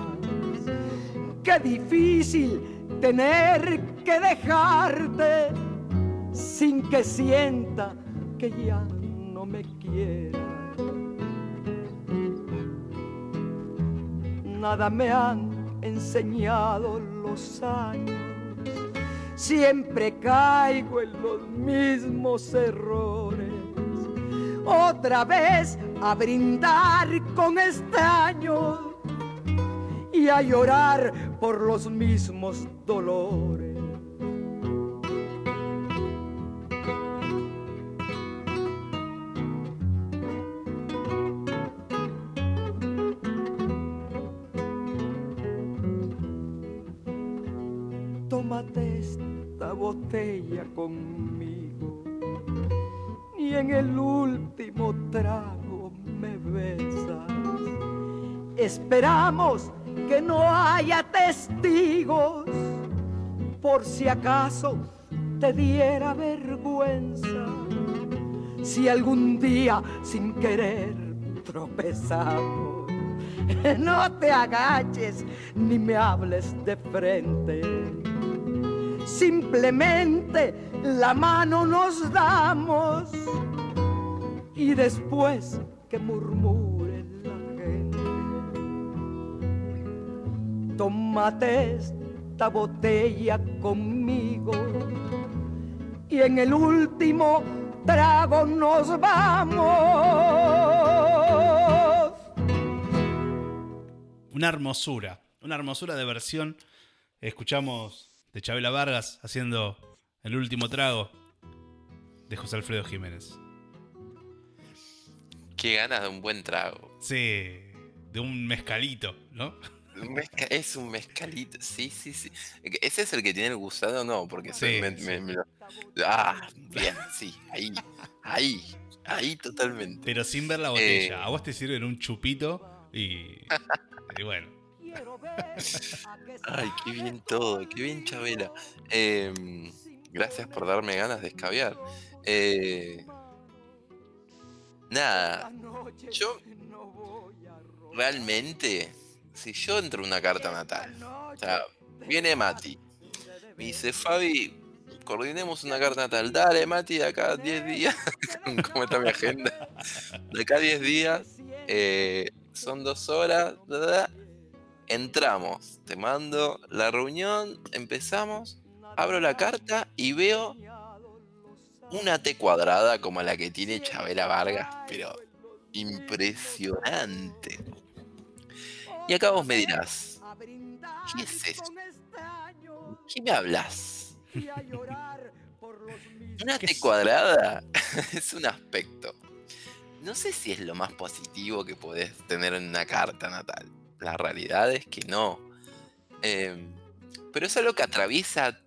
Qué difícil tener que dejarte sin que sienta que ya no me quieras. Nada me han enseñado los años. Siempre caigo en los mismos errores. Otra vez a brindar con extraños y a llorar por los mismos dolores. Tómate esta botella conmigo y en el último trago me besas. Esperamos que no haya testigos por si acaso te diera vergüenza. Si algún día sin querer tropezamos, <laughs> no te agaches ni me hables de frente. Simplemente la mano nos damos y después que murmure tómate esta botella conmigo y en el último trago nos vamos. Una hermosura, una hermosura de versión. Escuchamos de Chabela Vargas haciendo el último trago de José Alfredo Jiménez. Qué ganas de un buen trago. Sí, de un mezcalito, ¿no? Mezca- es un mezcalito, sí, sí, sí. ¿Ese es el que tiene el gusano? No, porque Sí, me- sí. me- me lo- Ah, bien, sí, ahí, ahí, ahí totalmente. Pero sin ver la botella. A vos te sirven un chupito y. y bueno. Ay, qué bien todo, qué bien Chabela. Em, gracias por darme ganas de escabiar. Eh, nada, yo realmente, si yo entro en una carta natal, o sea, viene Mati, me dice Fabi, coordinemos una carta natal, dale Mati, de acá a 10 días, <laughs> <laughs> ¿cómo está mi agenda? De acá a 10 días, eh, son dos horas, da, da, da. entramos, te mando la reunión, empezamos, abro la carta y veo una T cuadrada como la que tiene Chabela Vargas, pero impresionante. Y acá vos me dirás, ¿qué es eso? ¿Qué me hablas? <laughs> Una ¿Qué T cuadrada <laughs> es un aspecto. No sé si es lo más positivo que podés tener en una carta natal. La realidad es que no. Em, pero es algo que atraviesa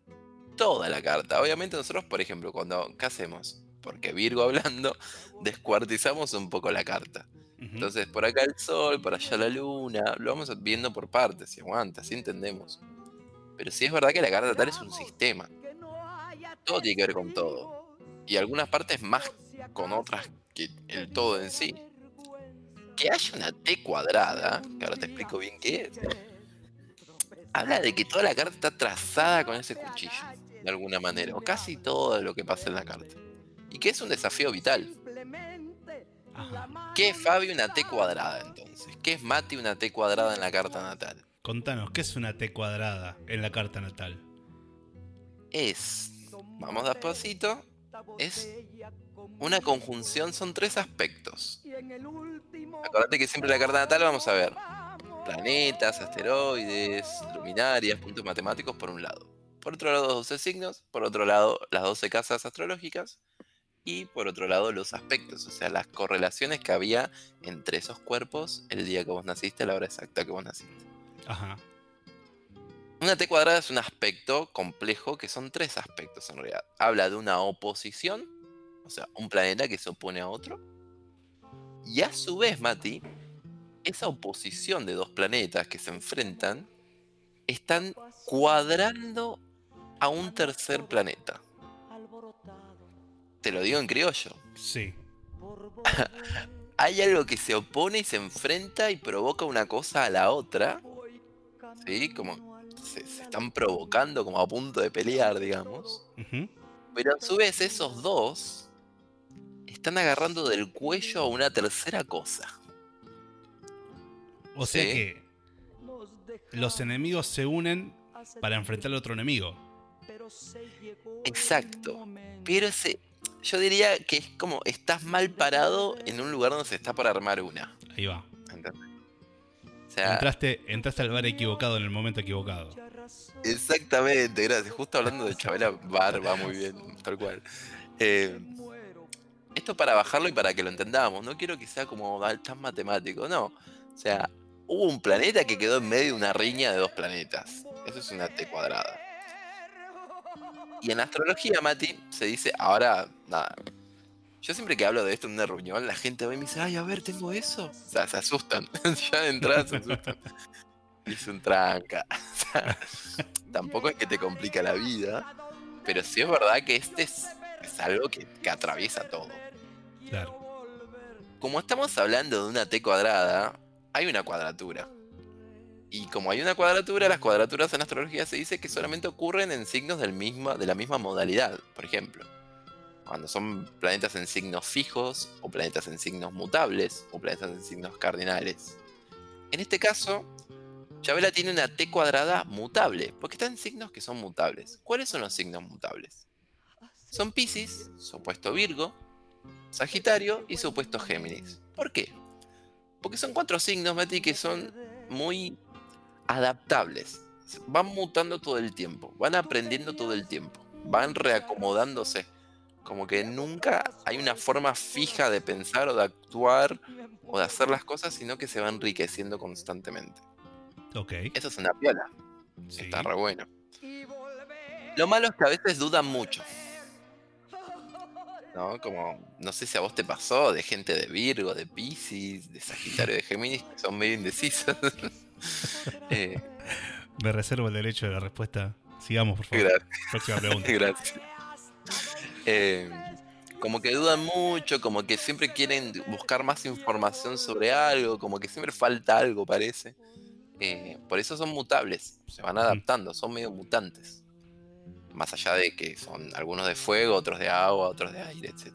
toda la carta. Obviamente nosotros, por ejemplo, cuando... ¿Qué hacemos? Porque Virgo hablando, descuartizamos un poco la carta. Entonces, por acá el sol, por allá la luna, lo vamos viendo por partes, si aguanta, si entendemos. Pero sí es verdad que la carta natal es un sistema. Todo tiene que ver con todo. Y algunas partes más con otras que el todo en sí. Que haya una T cuadrada, que ahora te explico bien qué es, habla de que toda la carta está trazada con ese cuchillo, de alguna manera, o casi todo lo que pasa en la carta. Y que es un desafío vital. Ajá. ¿Qué es Fabi una T cuadrada entonces? ¿Qué es Mati una T cuadrada en la carta natal? Contanos, ¿qué es una T cuadrada en la carta natal? Es, vamos despacito, es una conjunción, son tres aspectos. Acordate que siempre en la carta natal vamos a ver planetas, asteroides, luminarias, puntos matemáticos por un lado. Por otro lado, 12 signos, por otro lado, las 12 casas astrológicas y por otro lado, los aspectos, o sea, las correlaciones que había entre esos cuerpos el día que vos naciste, a la hora exacta que vos naciste. Ajá. Una T cuadrada es un aspecto complejo que son tres aspectos en realidad. Habla de una oposición, o sea, un planeta que se opone a otro. Y a su vez, Mati, esa oposición de dos planetas que se enfrentan están cuadrando a un tercer planeta. Te lo digo en criollo. Sí. <laughs> Hay algo que se opone y se enfrenta y provoca una cosa a la otra. ¿Sí? Como se, se están provocando como a punto de pelear, digamos. Pero a su vez esos dos están agarrando del cuello a una tercera cosa. O sea que los enemigos se unen para enfrentar al otro enemigo. Exacto. Pero ese, yo diría que es como estás mal parado en un lugar donde se está por armar una. Ahí va. ¿entendés? O sea, Entraste, entraste al bar equivocado en el momento equivocado. exactamente, gracias. Justo hablando de Chabela Bar, va muy bien, tal cual. Eh, esto para bajarlo y para que lo entendamos. No quiero que sea como tan matemático, no. O sea, hubo un planeta que quedó en medio de una riña de dos planetas. Eso es una T cuadrada. Y en astrología, Mati, se dice, ahora, nada. Yo siempre que hablo de esto en una reunión, la gente va y me dice, ay, a ver, tengo eso. O sea, se asustan. <laughs> ya de entrada se asustan. Y es un tranca. <laughs> O sea, tampoco es que te complica la vida. Pero sí es verdad que este es, es algo que, que atraviesa todo. Claro. Como estamos hablando de una T cuadrada, hay una cuadratura. Y como hay una cuadratura, las cuadraturas en astrología se dice que solamente ocurren en signos de la misma modalidad. Por ejemplo, cuando son planetas en signos fijos, o planetas en signos mutables, o planetas en signos cardinales. En este caso, Chabela tiene una T cuadrada mutable, porque está en signos que son mutables. ¿Cuáles son los signos mutables? Son Pisces, su opuesto Virgo, Sagitario y su opuesto Géminis. ¿Por qué? Porque son cuatro signos, Mati, que son muy adaptables. Van mutando todo el tiempo, van aprendiendo todo el tiempo, van reacomodándose. Como que nunca hay una forma fija de pensar o de actuar <laughs> o de hacer las cosas, sino que se va enriqueciendo constantemente. Ok. Eso es una piola, Sí. está re bueno. Lo malo es que a veces dudan mucho. <laughs> ¿No? Como, no sé si a vos te pasó, de gente de Virgo, de Pisces, de Sagitario, de Géminis, que son medio indecisas. <laughs> <laughs> Eh, Me reservo el derecho de la respuesta. Sigamos, por favor. gracias. Próxima pregunta. <laughs> Gracias. Eh, como que dudan mucho, como que siempre quieren buscar más información sobre algo, como que siempre falta algo, parece. Eh, por eso son mutables, se van adaptando, son medio mutantes. Más allá de que son algunos de fuego, otros de agua, otros de aire, etc.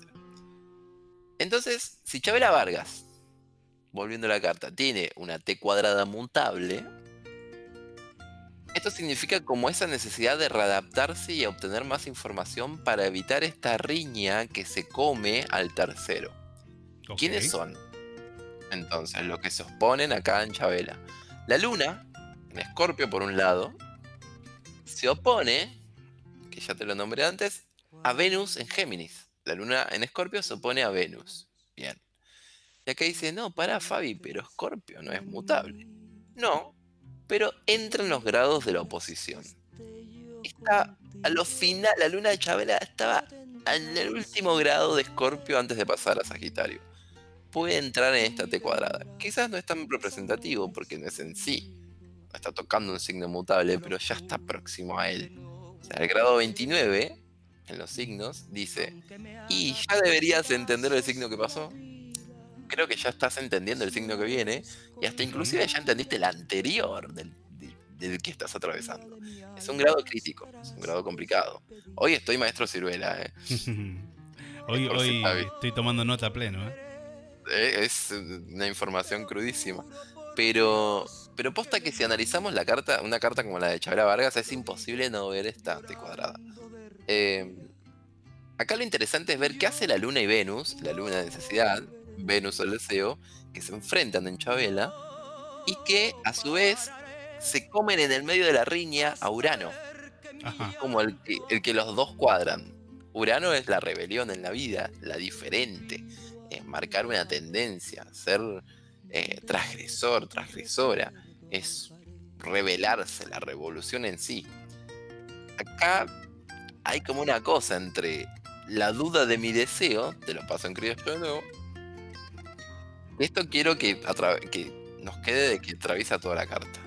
Entonces, si Chabela Vargas, volviendo a la carta, tiene una T cuadrada mutable, esto significa como esa necesidad de readaptarse y obtener más información para evitar esta riña que se come al tercero. ¿Quiénes son? Entonces, los que se oponen acá en Chabela. La luna, en Escorpio por un lado, se opone, que ya te lo nombré antes, a Venus en Géminis. La luna en Escorpio se opone a Venus. Bien. Y acá dice, no, para Fabi, pero Escorpio no es mutable. No, pero entra en los grados de la oposición. Está a lo final, la luna de Chabela estaba en el último grado de Escorpio antes de pasar a Sagitario. Puede entrar en esta T cuadrada. Quizás no es tan representativo porque no es en sí. No está tocando un signo mutable, pero ya está próximo a él. O sea, el grado 29 en los signos dice, y ya deberías entender el signo que pasó. Creo que ya estás entendiendo el signo que viene y hasta inclusive ya entendiste el anterior del, del- del que estás atravesando. Es un grado crítico, es un grado complicado. Hoy estoy maestro ciruela, ¿eh? <laughs> hoy hoy estoy tomando nota pleno, ¿eh? Eh, Es una información crudísima. Pero, pero posta que si analizamos la carta, una carta como la de Chabela Vargas, es imposible no ver esta T cuadrada. Eh, acá lo interesante es ver qué hace la Luna y Venus, la Luna de necesidad, Venus el deseo, que se enfrentan en Chabela y que a su vez se comen en el medio de la riña a Urano, Ajá. como el que, el que los dos cuadran. Urano es la rebelión en la vida, la diferente, es marcar una tendencia, ser eh, transgresor, transgresora. Es revelarse la revolución en sí. Acá hay como una cosa entre la duda de mi deseo, te lo paso en criollo de nuevo. Esto quiero que, nos quede de que atraviesa toda la carta.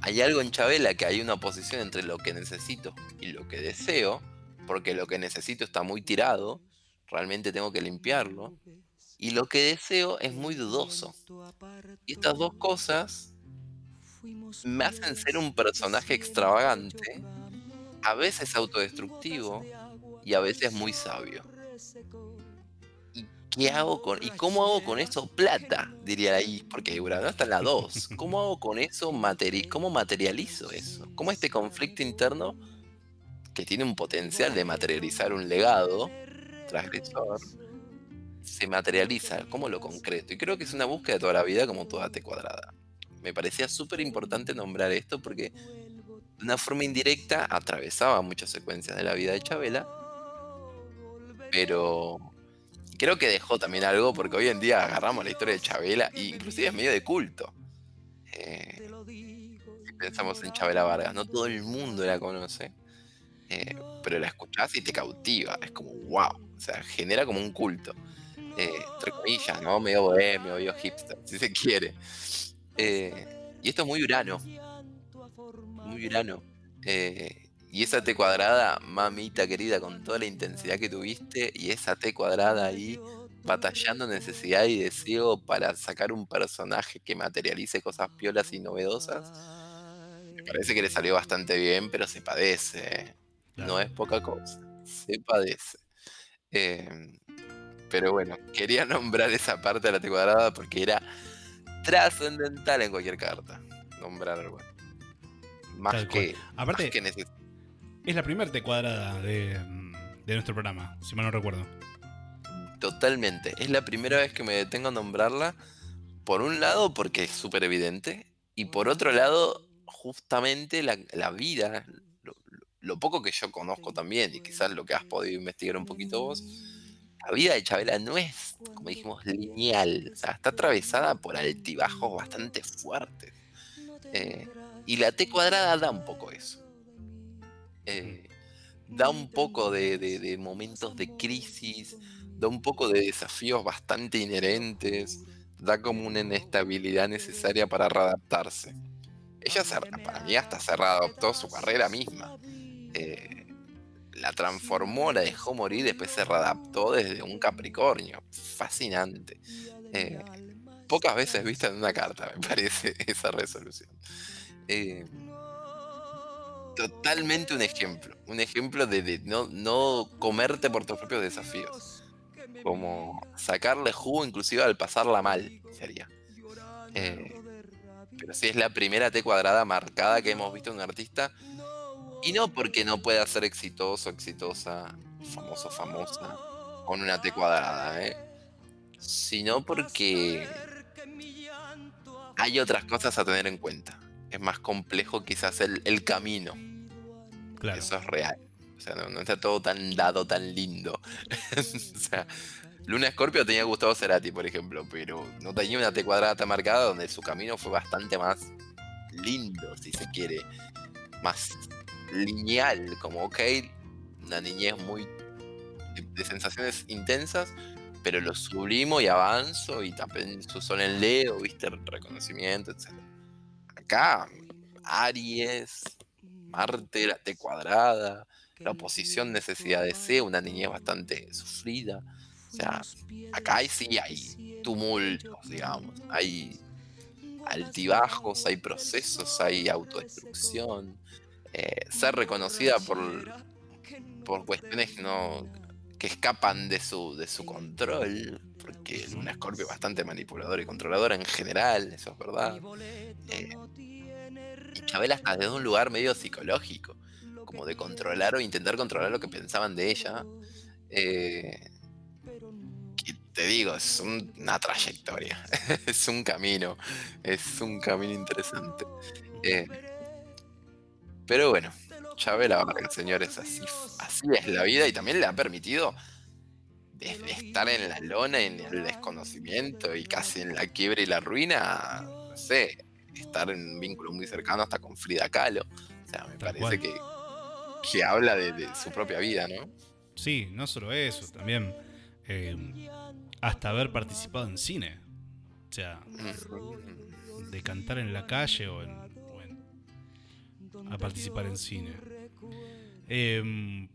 Hay algo en Chabela que hay una oposición entre lo que necesito y lo que deseo, porque lo que necesito está muy tirado, realmente tengo que limpiarlo, y lo que deseo es muy dudoso. Y estas dos cosas me hacen ser un personaje extravagante, a veces autodestructivo y a veces muy sabio. ¿Y qué hago con y cómo hago con eso plata? Diría ahí, porque Urano está en la 2. ¿Cómo hago con eso materi cómo materializo eso? ¿Cómo este conflicto interno que tiene un potencial de materializar un legado transgresor se materializa? ¿Cómo lo concreto? Y creo que es una búsqueda de toda la vida como toda T cuadrada. Me parecía súper importante nombrar esto porque de una forma indirecta atravesaba muchas secuencias de la vida de Chabela pero creo que dejó también algo porque hoy en día agarramos la historia de Chabela e inclusive es medio de culto. Eh, si pensamos en Chabela Vargas, no todo el mundo la conoce, eh, pero la escuchás y te cautiva, es como wow, o sea, genera como un culto. Eh, entre comillas, ¿no? Medio bohemio, medio hipster, si se quiere. y esto es muy urano. Muy urano. Y esa T cuadrada, mamita querida, con toda la intensidad que tuviste, y esa T cuadrada ahí batallando necesidad y deseo para sacar un personaje que materialice cosas piolas y novedosas, me parece que le salió bastante bien, pero se padece. No es poca cosa, se padece. Em, pero bueno, quería <laughs> nombrar esa parte de la T cuadrada porque era trascendental en cualquier carta. Nombrar algo. Más que, Aparte, que es la primera T cuadrada de, nuestro programa, si mal no recuerdo. Totalmente. Es la primera vez que me detengo a nombrarla. Por un lado, porque es súper evidente. Y por otro lado, justamente la, vida, lo, poco que yo conozco también, y quizás lo que has podido investigar un poquito vos, la vida de Chabela no es, como dijimos, lineal. O sea, está atravesada por altibajos bastante fuertes. Eh, y la T cuadrada da un poco eso. Eh, da un poco de, momentos de crisis, da un poco de desafíos bastante inherentes, da como una inestabilidad necesaria para readaptarse. Ella, para mí, hasta se readaptó su carrera misma. Eh, la transformó, la dejó morir, después se readaptó desde un Capricornio. Fascinante. Eh, pocas veces vista en una carta, me <laughs> parece, esa resolución totalmente un ejemplo. Un ejemplo de, no, no, comerte por tus propios desafíos. Como sacarle jugo inclusive al pasarla mal, sería. Eh, pero sí es la primera T cuadrada marcada que hemos visto en un artista. Y no porque no pueda ser exitoso, exitosa, famoso, famosa, con una T cuadrada, ¿eh? sino porque hay otras cosas a tener en cuenta es más complejo quizás el, el camino. Claro. Eso es real. O sea, no, está todo tan dado, tan lindo. <laughs> o sea, Luna Scorpio tenía Gustavo Cerati, por ejemplo, pero no tenía una T cuadrada tan marcada donde su camino fue bastante más lindo, si se quiere. Más lineal, como, ok, una niñez muy de, sensaciones intensas, pero lo sublimo y avanzo y también su sol en Leo, viste, reconocimiento, etc acá, Aries, Marte, la T cuadrada, la oposición necesidad de C, una niñez bastante sufrida. O sea, acá sí hay tumultos, digamos, hay altibajos, hay procesos, hay autodestrucción. Eh, ser reconocida por, por cuestiones no, que escapan de su, de su control, porque es un escorpio bastante manipulador y controlador en general, eso es verdad. Eh, Chabela está desde un lugar medio psicológico, como de controlar o intentar controlar lo que pensaban de ella. Eh, te digo, es una trayectoria, <laughs> es un camino, es un camino interesante. Eh, pero bueno, Chabela Vargas, señores, así, así es la vida y también le ha permitido estar en la lona, en el desconocimiento y casi en la quiebra y la ruina, no sé, estar en un vínculo muy cercano hasta con Frida Kahlo. O sea, me Tal parece que, que habla de, de su propia vida, ¿no? Sí, no solo eso, también eh, hasta haber participado en cine. O sea, Ujú. de cantar en la calle o en, o en- a participar en cine. Em,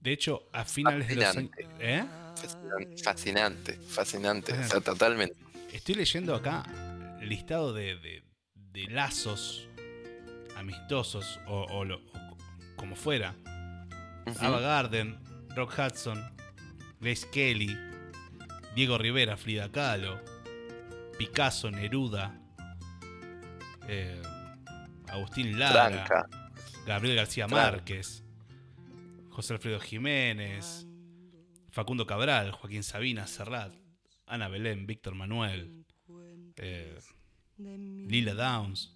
de hecho, a finales de los años... Fascinante. ¿Eh? Fascinante, fascinante, fascinante, o sea, Fascinante. totalmente. Estoy leyendo acá listado de, de- de lazos amistosos o, o lo- o como fuera. Ava Garden, Rock Hudson, Grace Kelly, Diego Rivera, Frida Kahlo, Picasso, Neruda, eh, Agustín Lara, Tranca. Gabriel García. Márquez, José Alfredo Jiménez, Facundo Cabral, Joaquín Sabina, Serrat, Ana Belén, Víctor Manuel, eh, Lila Downs.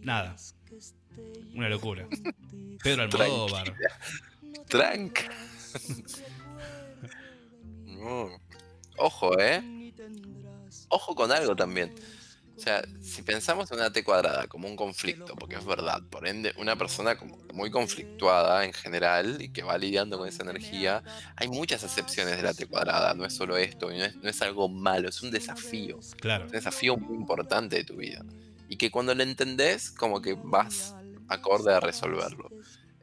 Nada. Una locura. Pedro Almodóvar. <laughs> Tranca. No. Ojo, ¿eh? Ojo con algo también. O sea, si pensamos en una T cuadrada como un conflicto, porque es verdad, por ende, una persona como muy conflictuada en general y que va lidiando con esa energía, hay muchas excepciones de la T cuadrada, no es solo esto, no es, no es algo malo, es un desafío, Claro. un desafío muy importante de tu vida. Y que cuando lo entendés, como que vas acorde a resolverlo.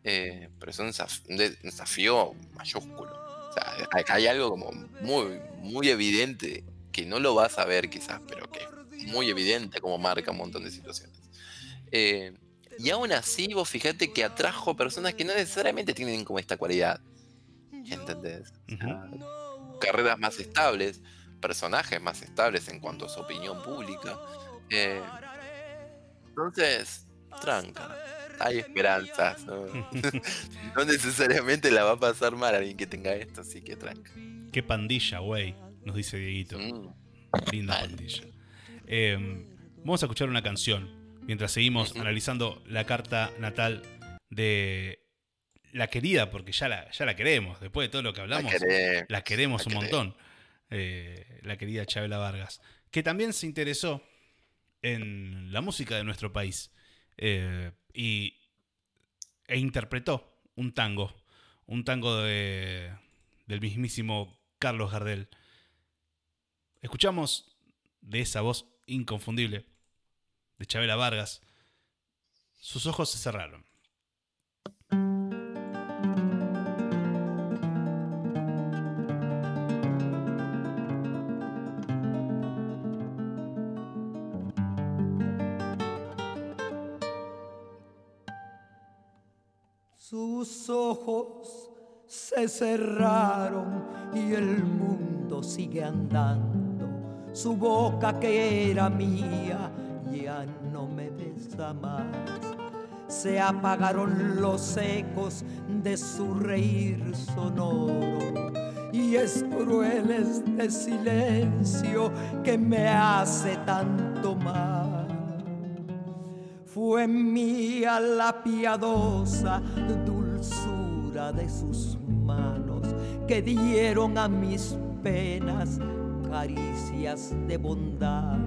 Eh, pero es un desaf- un de- un desafío mayúsculo. O sea, hay algo como muy, muy evidente que no lo vas a ver quizás, pero que es muy evidente como marca un montón de situaciones. Eh, y aún así, vos fíjate que atrajo personas que no necesariamente tienen como esta cualidad. ¿Entendés? Carreras más estables, personajes más estables en cuanto a su opinión pública. Eh, entonces, tranca. Hay esperanzas. ¿no? <laughs> <laughs> no necesariamente la va a pasar mal alguien que tenga esto, así que tranca. Qué pandilla, güey, nos dice Dieguito. Mm. Linda pandilla. Eh, vamos a escuchar una canción mientras seguimos analizando la carta natal de la querida, porque ya la, ya la queremos, después de todo lo que La hablamos, la queremos la un montón. Eh, la querida Chabela Vargas, que también se interesó en la música de nuestro país eh, y, e interpretó un tango, un tango de, del mismísimo Carlos Gardel. Escuchamos de esa voz inconfundible de Chabela Vargas. Sus ojos se cerraron. Sus ojos se cerraron y el mundo sigue andando. Su boca que era mía ya no me besa más. Se apagaron los ecos de su reír sonoro y es cruel este silencio que me hace tanto mal. Fue mía la piadosa dulzura de sus manos que dieron a mis penas caricias de bondad.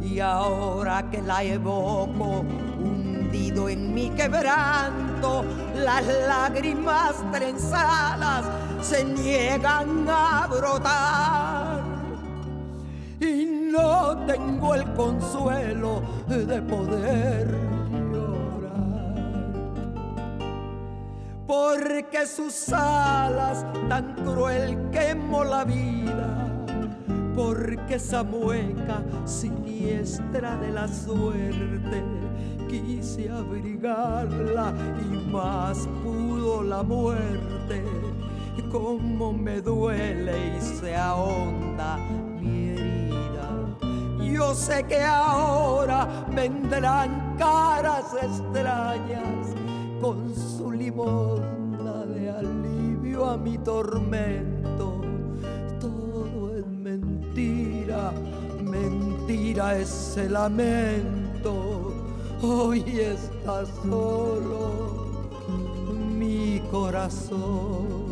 Y ahora que la evoco, hundido en mi quebranto, las lágrimas trenzadas se niegan a brotar y no tengo el consuelo de poder llorar. Porque sus alas tan cruel quemó la vida, porque esa mueca siniestra de la suerte quise abrigarla y más pudo la muerte. Cómo me duele y se ahonda mi herida. Yo sé que ahora vendrán caras extrañas con su limosna de alivio a mi tormento. mentira, ese lamento. Hoy está solo mi corazón.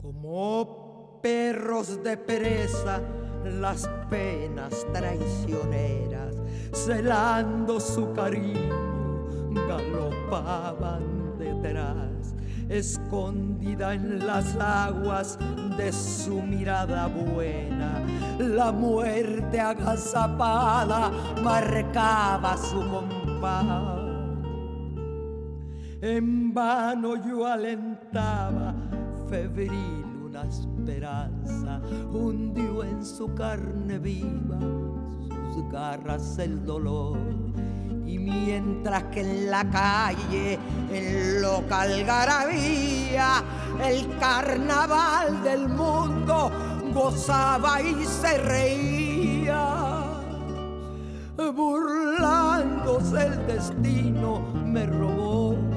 Como perros de pereza las penas traicioneras, celando su cariño, galopaban detrás, escondida en las aguas de su mirada buena. La muerte agazapada marcaba su compás. En vano yo alentaba febril una esperanza, hundió en su carne viva sus garras el dolor. Y mientras que en la calle, en local garabía, el carnaval del mundo gozaba y se reía. Burlándose el destino me robó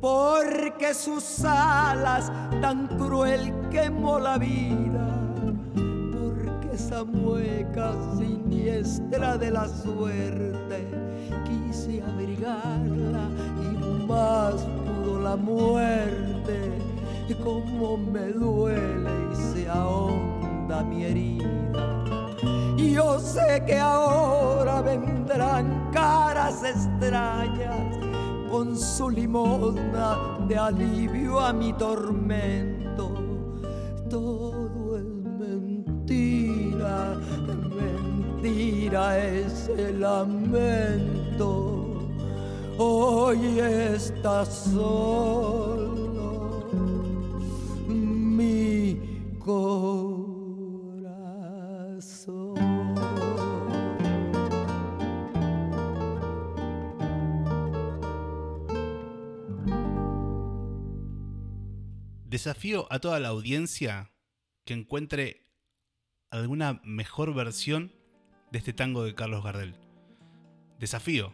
Porque sus alas tan cruel quemó la vida. Porque esa mueca siniestra de la suerte quise abrigarla y más pudo la muerte. Como me duele y se ahonda mi herida. Y yo sé que ahora vendrán caras extrañas con su limosna de alivio a mi tormento. Todo es mentira, mentira ese lamento. Hoy está solo mi corazón. Desafío a toda la audiencia que encuentre alguna mejor versión de este tango de Carlos Gardel. Desafío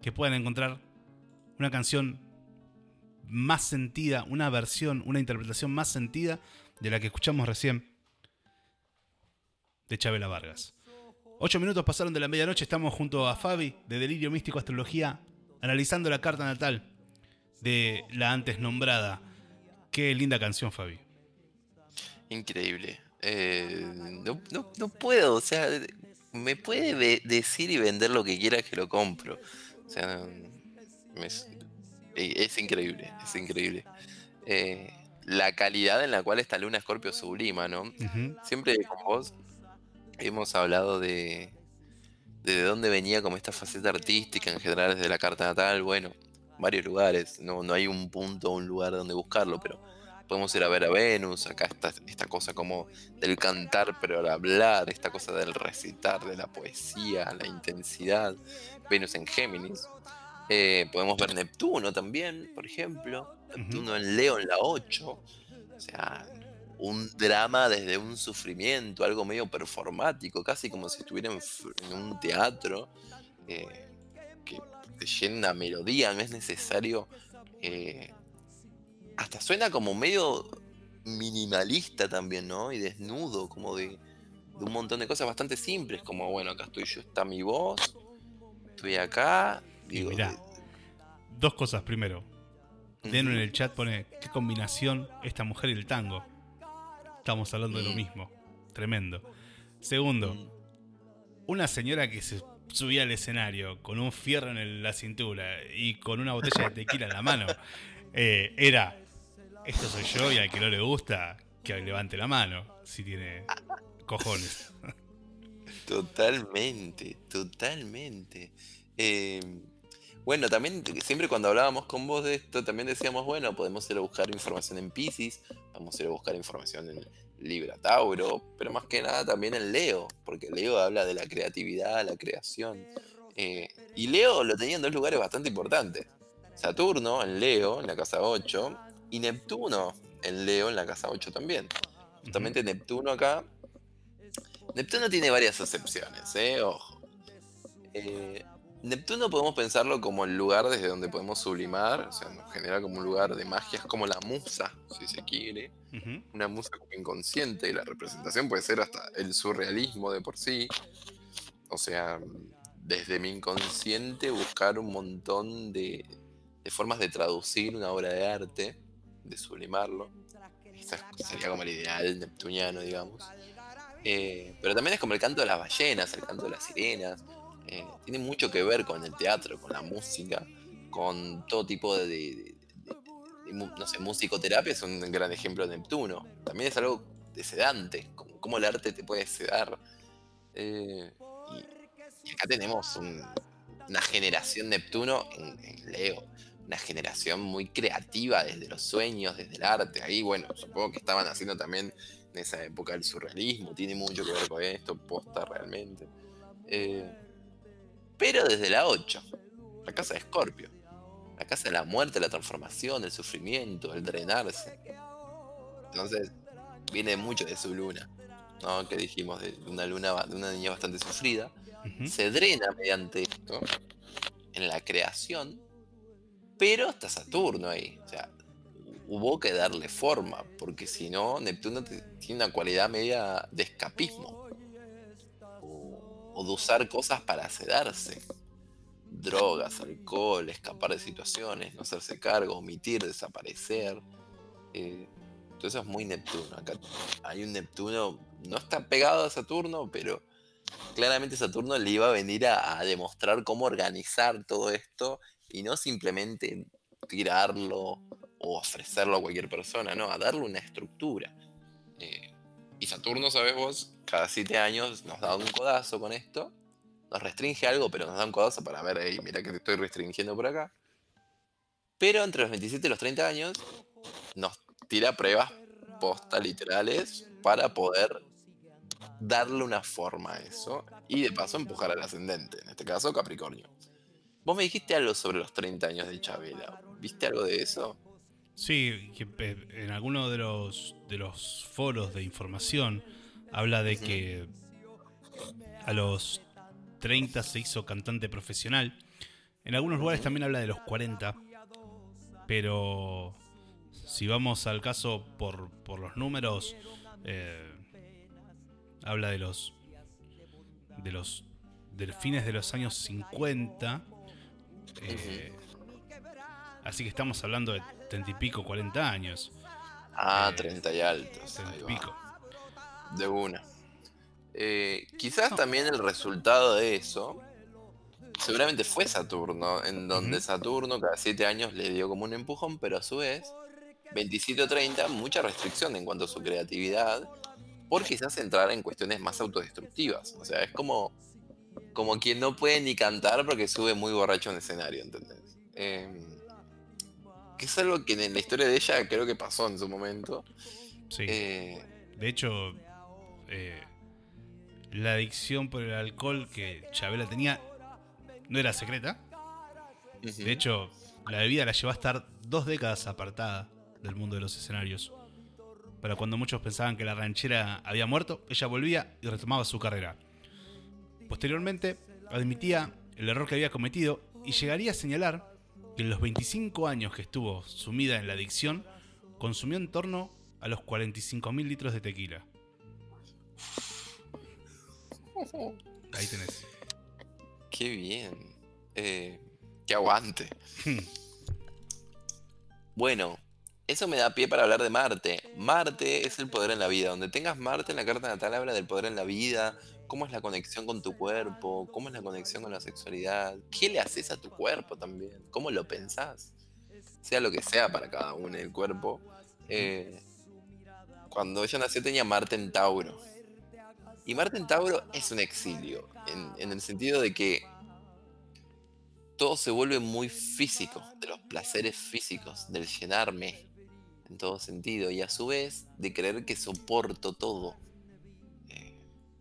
que puedan encontrar una canción más sentida, una versión, una interpretación más sentida de la que escuchamos recién de Chabela Vargas. Ocho minutos pasaron de la medianoche, estamos junto a Fabi de Delirio Místico Astrología, analizando la carta natal de la antes nombrada. Qué linda canción, Fabi. Increíble. Eh, no, no- no puedo, o sea, me puede decir y vender lo que quiera que lo compro. O sea, es, eh, es increíble, es increíble. Eh, la calidad en la cual esta luna Escorpio sublima, ¿no? Siempre con vos hemos hablado de, de dónde venía como esta faceta artística en general desde la carta natal. Bueno, varios lugares, no, no hay un punto o un lugar donde buscarlo, pero podemos ir a ver a Venus, acá está esta cosa como del cantar pero al hablar, esta cosa del recitar, de la poesía, la intensidad, Venus en Géminis. Eh, podemos ver Neptuno también, por ejemplo, Neptuno en Leo en la 8, o sea, un drama desde un sufrimiento, algo medio performático, casi como si estuviera en, en un teatro, eh, llena melodía, no es necesario. eh, hasta suena como medio minimalista también, ¿no? Y desnudo, como de, de un montón de cosas bastante simples, como bueno, acá estoy yo, está mi voz, estoy acá. Y Digo, mirá, de- dos cosas. Primero, Deno en el chat pone qué combinación esta mujer y el tango. Estamos hablando de lo Mm. mismo. Tremendo. Segundo, mm, una señora que se subía al escenario con un fierro en la cintura y con una botella de tequila en la mano, eh, era, esto soy yo y al que no le gusta, que levante la mano, si tiene cojones. <laughs> Totalmente, totalmente. Eh, bueno, también siempre cuando hablábamos con vos de esto, también decíamos, bueno, podemos ir a buscar información en Pisces, podemos ir a buscar información en Libra Tauro, pero más que nada también en Leo, porque Leo habla de la creatividad, la creación. Eh, y Leo lo tenía en dos lugares bastante importantes. Saturno en Leo, en la casa 8, y Neptuno en Leo, en la casa 8 también. Justamente Neptuno acá. Neptuno tiene varias acepciones, ¿eh? Ojo. Eh, Neptuno podemos pensarlo como el lugar desde donde podemos sublimar, o sea, nos genera como un lugar de magia, es como la musa, si se quiere, una musa como inconsciente, y la representación puede ser hasta el surrealismo de por sí. O sea, desde mi inconsciente buscar un montón de, de formas de traducir una obra de arte. de sublimarlo. Quizás sería como el ideal neptuniano, digamos. Eh, pero también es como el canto de las ballenas, el canto de las sirenas. Eh, tiene mucho que ver con el teatro, con la música, con todo tipo de, no sé, musicoterapia es un gran ejemplo de Neptuno. También es algo de sedante, como, el arte te puede sedar. Eh, y, acá tenemos una generación Neptuno en, Leo, una generación muy creativa desde los sueños, desde el arte. Ahí, bueno, supongo que estaban haciendo también en esa época el surrealismo, tiene mucho que ver con esto, posta realmente. Eh, pero desde la 8, la casa de Escorpio, la casa de la muerte, la transformación, el sufrimiento, el drenarse. Entonces, viene mucho de su luna, ¿no? Que dijimos, de una luna, de una niña bastante sufrida. Se drena mediante esto en la creación, pero está Saturno ahí. O sea, hubo que darle forma, porque si no, Neptuno tiene una cualidad media de escapismo. O, de usar cosas para sedarse. Drogas, alcohol, escapar de situaciones, no hacerse cargo, omitir, desaparecer. Eh, todo eso es muy Neptuno. Acá hay un Neptuno, no está pegado a Saturno, pero claramente Saturno le iba a venir a, demostrar cómo organizar todo esto y no simplemente tirarlo o ofrecerlo a cualquier persona, no, a darle una estructura. Eh, y Saturno, sabes vos, cada siete años nos da un codazo con esto, nos restringe algo, pero nos da un codazo para ver, hey, mira que te estoy restringiendo por acá. Pero entre los 27 y los 30 años nos tira pruebas posta literales para poder darle una forma a eso y de paso empujar al ascendente, en este caso Capricornio. Vos me dijiste algo sobre los 30 años de Chabela. ¿Viste algo de eso? Sí, en alguno de los, de los foros de información habla de que a los 30 se hizo cantante profesional. En algunos lugares también habla de los 40. Pero si vamos al caso por, los números, eh, habla de los de los fines de los años 50. Eh, así que estamos hablando de 30 y pico, 40 años. Ah, 30 eh, y altos. 30 y pico. De una. quizás también el resultado de eso seguramente fue Saturno, en donde Saturno cada 7 años le dio como un empujón, pero a su vez 27 o 30, mucha restricción en cuanto a su creatividad, por quizás entrar en cuestiones más autodestructivas. O sea, es como, como quien no puede ni cantar porque sube muy borracho en escenario, ¿entendés? Em, que es algo que en la historia de ella creo que pasó en su momento. Sí. Eh, de hecho, eh, la adicción por el alcohol que Chabela tenía no era secreta. De hecho, la bebida la llevó a estar dos décadas apartada del mundo de los escenarios. Pero cuando muchos pensaban que la ranchera había muerto, ella volvía y retomaba su carrera. Posteriormente, admitía el error que había cometido y llegaría a señalar que en los 25 años que estuvo sumida en la adicción, consumió en torno a los 45.000 litros de tequila. Ahí tenés. Qué bien. Eh, qué aguante. Hmm. bueno, eso me da pie para hablar de Marte. Marte es el poder en la vida. Donde tengas Marte en la carta natal habla del poder en la vida, cómo es la conexión con tu cuerpo, cómo es la conexión con la sexualidad, qué le haces a tu cuerpo también, cómo lo pensás. Sea lo que sea para cada uno el cuerpo. Eh, cuando ella nació tenía Marte en Tauro. Y Marte en Tauro es un exilio, en el sentido de que todo se vuelve muy físico, de los placeres físicos, del llenarme, en todo sentido, y a su vez de creer que soporto todo.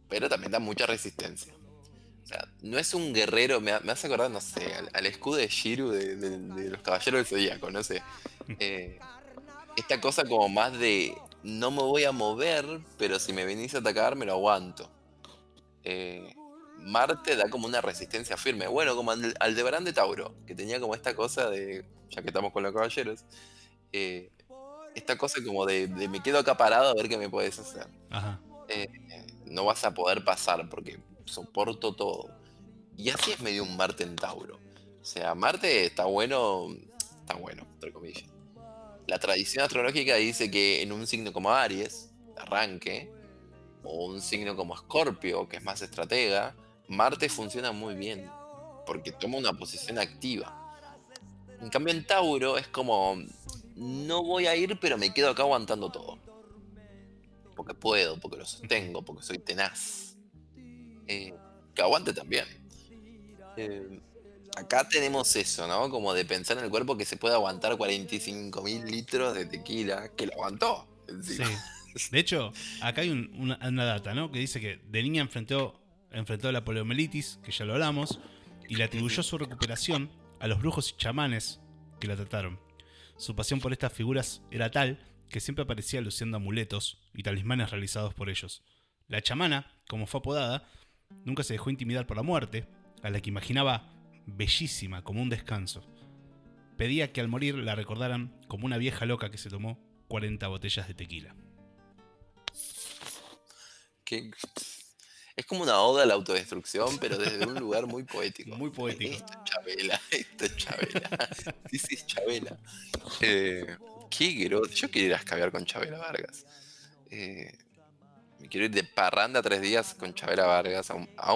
Pero también da mucha resistencia. O sea, no es un guerrero, me, hace acordar, no sé, al, escudo de Shiru de, los Caballeros del Zodíaco, no sé. Eh, esta cosa como más de no me voy a mover, pero si me venís a atacar me lo aguanto. Eh, Marte da como una resistencia firme. Bueno, como al, Aldebarán de Tauro, que tenía como esta cosa de, ya que estamos con los caballeros, eh, esta cosa como de, me quedo acaparado a ver qué me puedes hacer. Eh, no vas a poder pasar porque soporto todo. Y así es medio un Marte en Tauro. O sea, Marte está bueno, está bueno, entre comillas. la tradición astrológica dice que en un signo como Aries, arranque, o un signo como Escorpio, que es más estratega, Marte funciona muy bien, porque toma una posición activa. En cambio en Tauro es como, no voy a ir, pero me quedo acá aguantando todo. Porque puedo, porque lo sostengo, porque soy tenaz. Eh, que aguante también. Eh, acá tenemos eso, ¿no? Como de pensar en el cuerpo que se puede aguantar 45 mil litros de tequila, que lo aguantó. Sí. De hecho, acá hay una, data, ¿no? Que dice que de niña enfrentó, enfrentó la poliomielitis, que ya lo hablamos, y le atribuyó su recuperación a los brujos y chamanes que la trataron. Su pasión por estas figuras era tal que siempre aparecía luciendo amuletos y talismanes realizados por ellos. La chamana, como fue apodada, nunca se dejó intimidar por la muerte, a la que imaginaba bellísima como un descanso. Pedía que al morir la recordaran como una vieja loca que se tomó 40 botellas de tequila. Es como una oda a la autodestrucción, pero desde un lugar muy poético. Muy poético. Esto es Chabela, esto es Chabela. Sí, sí, es Chabela. Eh, qué grosso. Yo quiero ir a escabear con Chabela Vargas. Eh, me quiero ir de parranda tres días con Chabela Vargas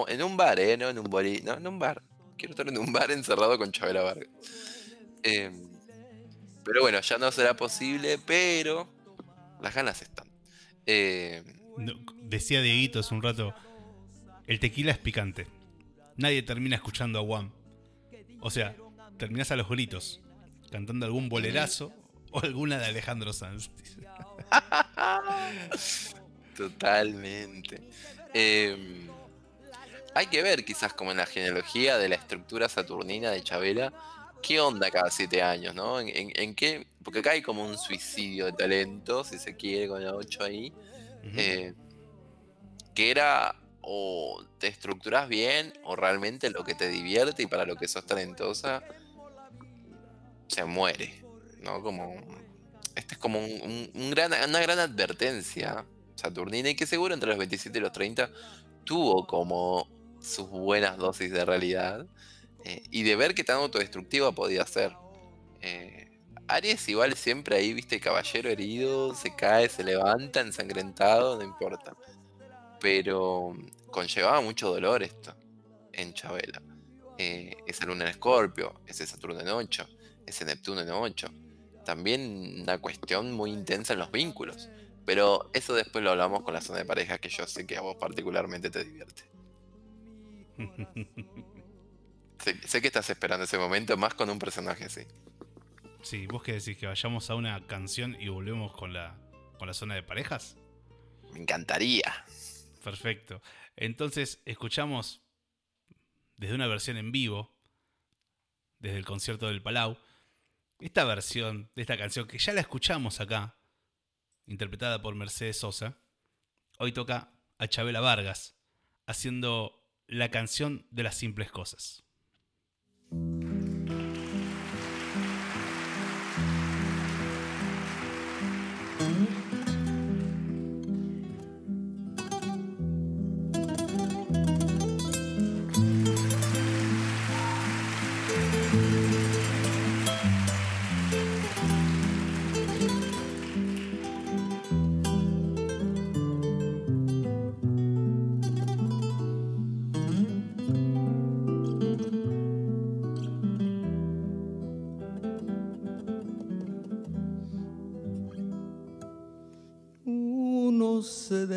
en un bar, ¿eh? No en un no, en un bar. Quiero estar en un bar encerrado con Chabela Vargas. Eh, pero bueno, ya no será posible, pero las ganas están. Eh, decía Dieguito hace un rato, el tequila es picante. Nadie termina escuchando a Juan. O sea, terminas a los gritos, cantando algún bolerazo o alguna de Alejandro Sanz. <laughs> Totalmente. Em, hay que ver quizás como en la genealogía de la estructura saturnina de Chabela, qué onda cada siete años, ¿no? ¿En, qué? Porque acá hay como un suicidio de talento, si se quiere, con la 8 ahí. Eh, que era o te estructuras bien o realmente lo que te divierte y para lo que sos talentosa se muere, ¿no? Como este es como un, gran, una gran advertencia Saturnina y que seguro entre los 27 y los 30 tuvo como sus buenas dosis de realidad eh, y de ver qué tan autodestructiva podía ser. Eh, Aries igual siempre ahí, viste, caballero herido, se cae, se levanta, ensangrentado, no importa. Pero conllevaba mucho dolor esto en Chabela. Eh, ese Luna en Escorpio, ese Saturno en 8, ese Neptuno en 8. También una cuestión muy intensa en los vínculos. Pero eso después lo hablamos con la zona de pareja que yo sé que a vos particularmente te divierte. <laughs> sé, que estás esperando ese momento más con un personaje así. Sí, vos qué decís, que vayamos a una canción y volvemos con la, con la zona de parejas. Me encantaría. Perfecto. Entonces escuchamos desde una versión en vivo, desde el concierto del Palau, esta versión de esta canción que ya la escuchamos acá, interpretada por Mercedes Sosa, hoy toca a Chabela Vargas, haciendo la canción de las simples cosas.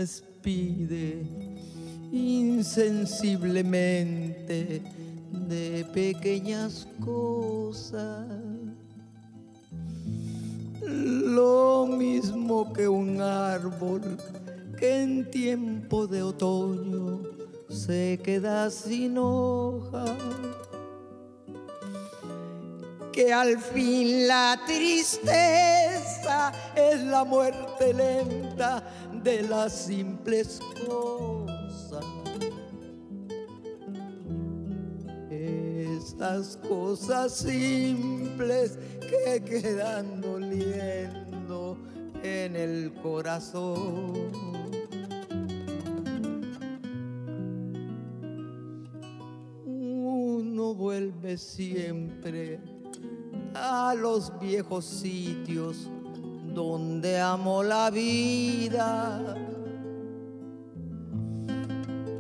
Despide insensiblemente de pequeñas cosas. Lo mismo que un árbol que en tiempo de otoño se queda sin hoja. Que al fin la tristeza es la muerte lenta de las simples cosas. Estas cosas simples que quedan doliendo en el corazón. Uno vuelve siempre a los viejos sitios donde amo la vida.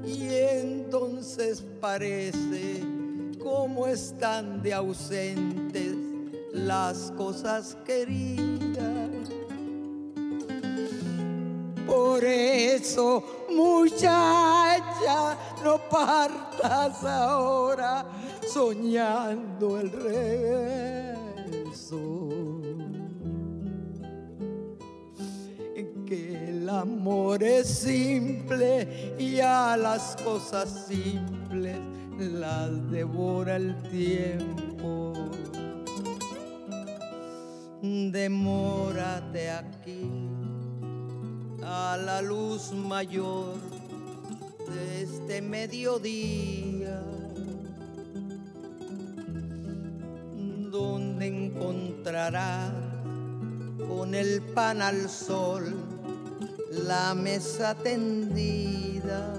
Y entonces parece como están de ausentes las cosas queridas. Por eso, muchacha, no partas ahora soñando el regreso. Amor es simple y a las cosas simples las devora el tiempo. Demórate aquí a la luz mayor de este mediodía, donde encontrarás con el pan al sol la mesa tendida.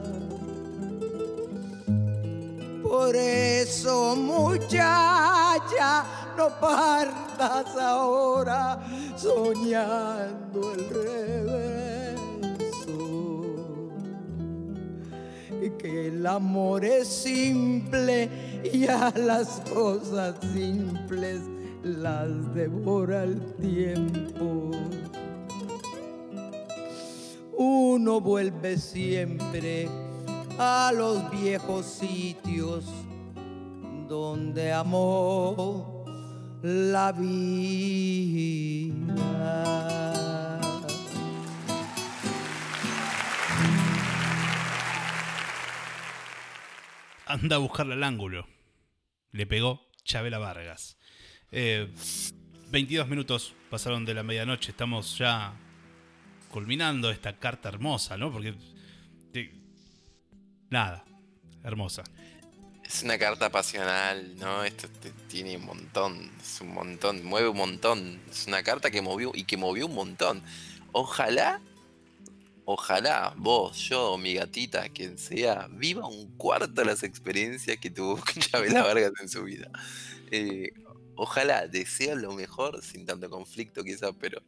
Por eso, muchacha, no partas ahora soñando el reverso. Que el amor es simple y a las cosas simples las devora el tiempo. Uno vuelve siempre a los viejos sitios donde amó la vida. Anda a buscarle al ángulo. Le pegó Chabela Vargas. Eh, 22 minutos pasaron de la medianoche. Estamos ya culminando esta carta hermosa, ¿no? Porque. nada. Hermosa. Es una carta pasional, ¿no? Esto tiene un montón, es un montón, mueve un montón. Es una carta que movió y que movió un montón. Ojalá, ojalá vos, yo, mi gatita, quien sea, viva un cuarto las experiencias que tuvo <laughs> Chabela Vargas en su vida. Eh, ojalá, deseo lo mejor, sin tanto conflicto quizás, pero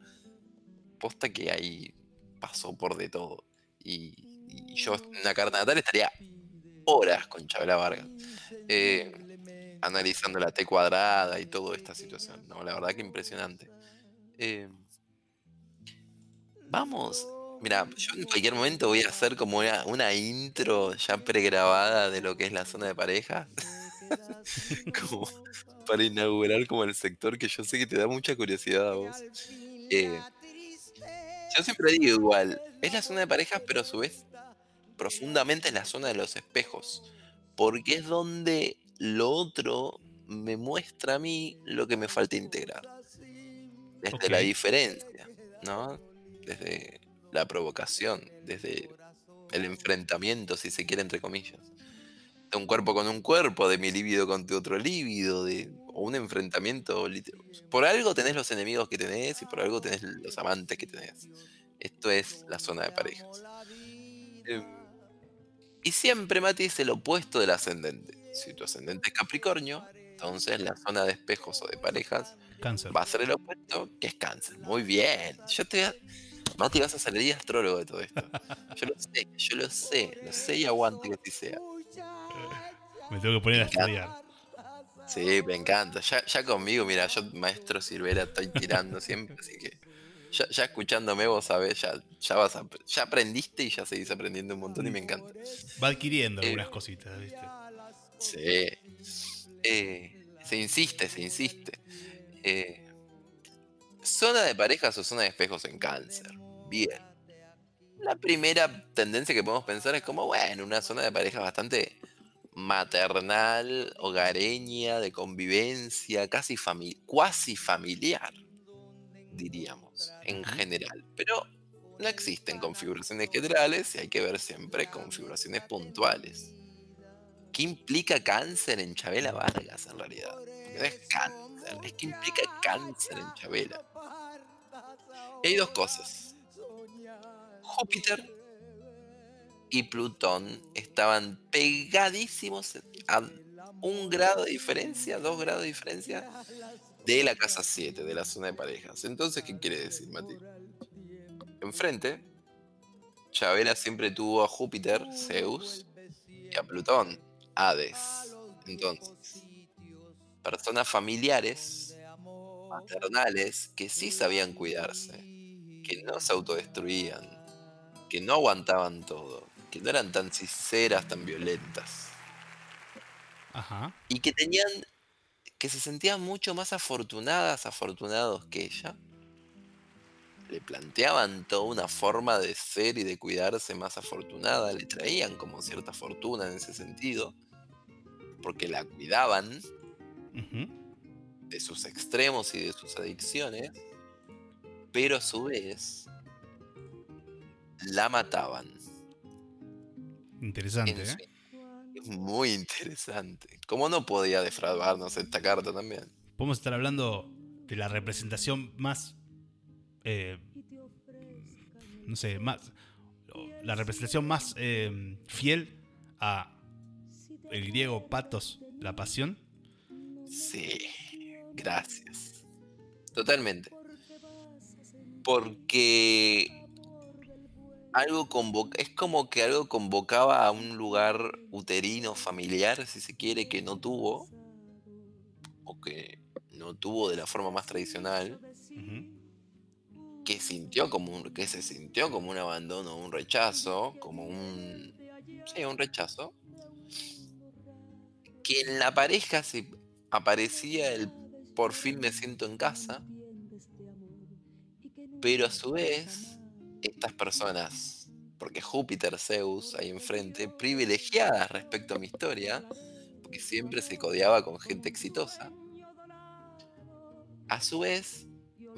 posta que ahí pasó por de todo. Y, y yo en una carta natal estaría horas con Chabela Vargas eh, analizando la T cuadrada y toda esta situación. No, la verdad que impresionante. Eh, vamos, mira, yo en cualquier momento voy a hacer como una, una intro ya pregrabada de lo que es la zona de pareja. <laughs> como para inaugurar como el sector que yo sé que te da mucha curiosidad a vos. Eh, yo siempre digo igual, es la zona de parejas, pero a su vez profundamente es la zona de los espejos, porque es donde lo otro me muestra a mí lo que me falta integrar. Desde la diferencia, ¿no? Desde la provocación, desde el enfrentamiento, si se quiere, entre comillas. De un cuerpo con un cuerpo, de mi líbido con tu otro líbido, de o un enfrentamiento. lit- Por algo tenés los enemigos que tenés y por algo tenés los amantes que tenés. Esto es la zona de parejas. Em, y siempre, Mati, es el opuesto del ascendente. Si tu ascendente es Capricornio, entonces la zona de espejos o de parejas Cáncer. va a ser el opuesto, que es cáncer. Muy bien. Yo te voy a- Mati, vas a salir astrólogo de todo esto. Yo lo sé, yo lo sé, lo sé y aguante que así sea. <laughs> Me tengo que poner a estudiar. Sí, me encanta. Ya, ya conmigo, mira, yo maestro Silvera estoy tirando siempre, así que ya, ya escuchándome vos sabés, ya, ya vas a, ya aprendiste y ya seguís aprendiendo un montón y me encanta. Va adquiriendo Eh, algunas cositas, ¿viste? Sí. Eh, se insiste, se insiste. Eh, zona de parejas o zona de espejos en cáncer. Bien. La primera tendencia que podemos pensar es como, bueno, una zona de parejas bastante maternal, hogareña, de convivencia, casi fami cuasi familiar, diríamos, en general. Pero no existen configuraciones generales y hay que ver siempre configuraciones puntuales. ¿Qué implica cáncer en Chabela Vargas en realidad? Porque no es cáncer, es que implica cáncer en Chabela. Y hay dos cosas. Júpiter y Plutón estaban pegadísimos a un grado de diferencia, dos grados de diferencia de la casa 7, de la zona de parejas. Entonces, ¿qué quiere decir, Mati? Enfrente, Chabela siempre tuvo a Júpiter, Zeus, y a Plutón, Hades. Entonces, personas familiares, maternales, que sí sabían cuidarse, que no se autodestruían, que no aguantaban todo, que no eran tan sinceras, tan violentas. Ajá. Y que tenían, que se sentían mucho más afortunadas, afortunados que ella. Le planteaban toda una forma de ser y de cuidarse más afortunada, le traían como cierta fortuna en ese sentido, porque la cuidaban de sus extremos y de sus adicciones, pero a su vez la mataban. Interesante, ¿eh? Es muy interesante. ¿Cómo no podía defraudarnos esta carta también? Podemos estar hablando de la representación más. eh, no sé, más. La representación más eh, fiel a el griego patos, la pasión. Sí, gracias. Totalmente. Porque algo convoca, es como que algo convocaba a un lugar uterino familiar, si se quiere, que no tuvo, o que no tuvo de la forma más tradicional, que sintió como un, que se sintió como un abandono, un rechazo, como un sí, un rechazo. Que en la pareja se aparecía el por fin me siento en casa, pero a su vez estas personas, porque Júpiter, Zeus ahí enfrente, privilegiadas respecto a mi historia, porque siempre se codeaba con gente exitosa, a su vez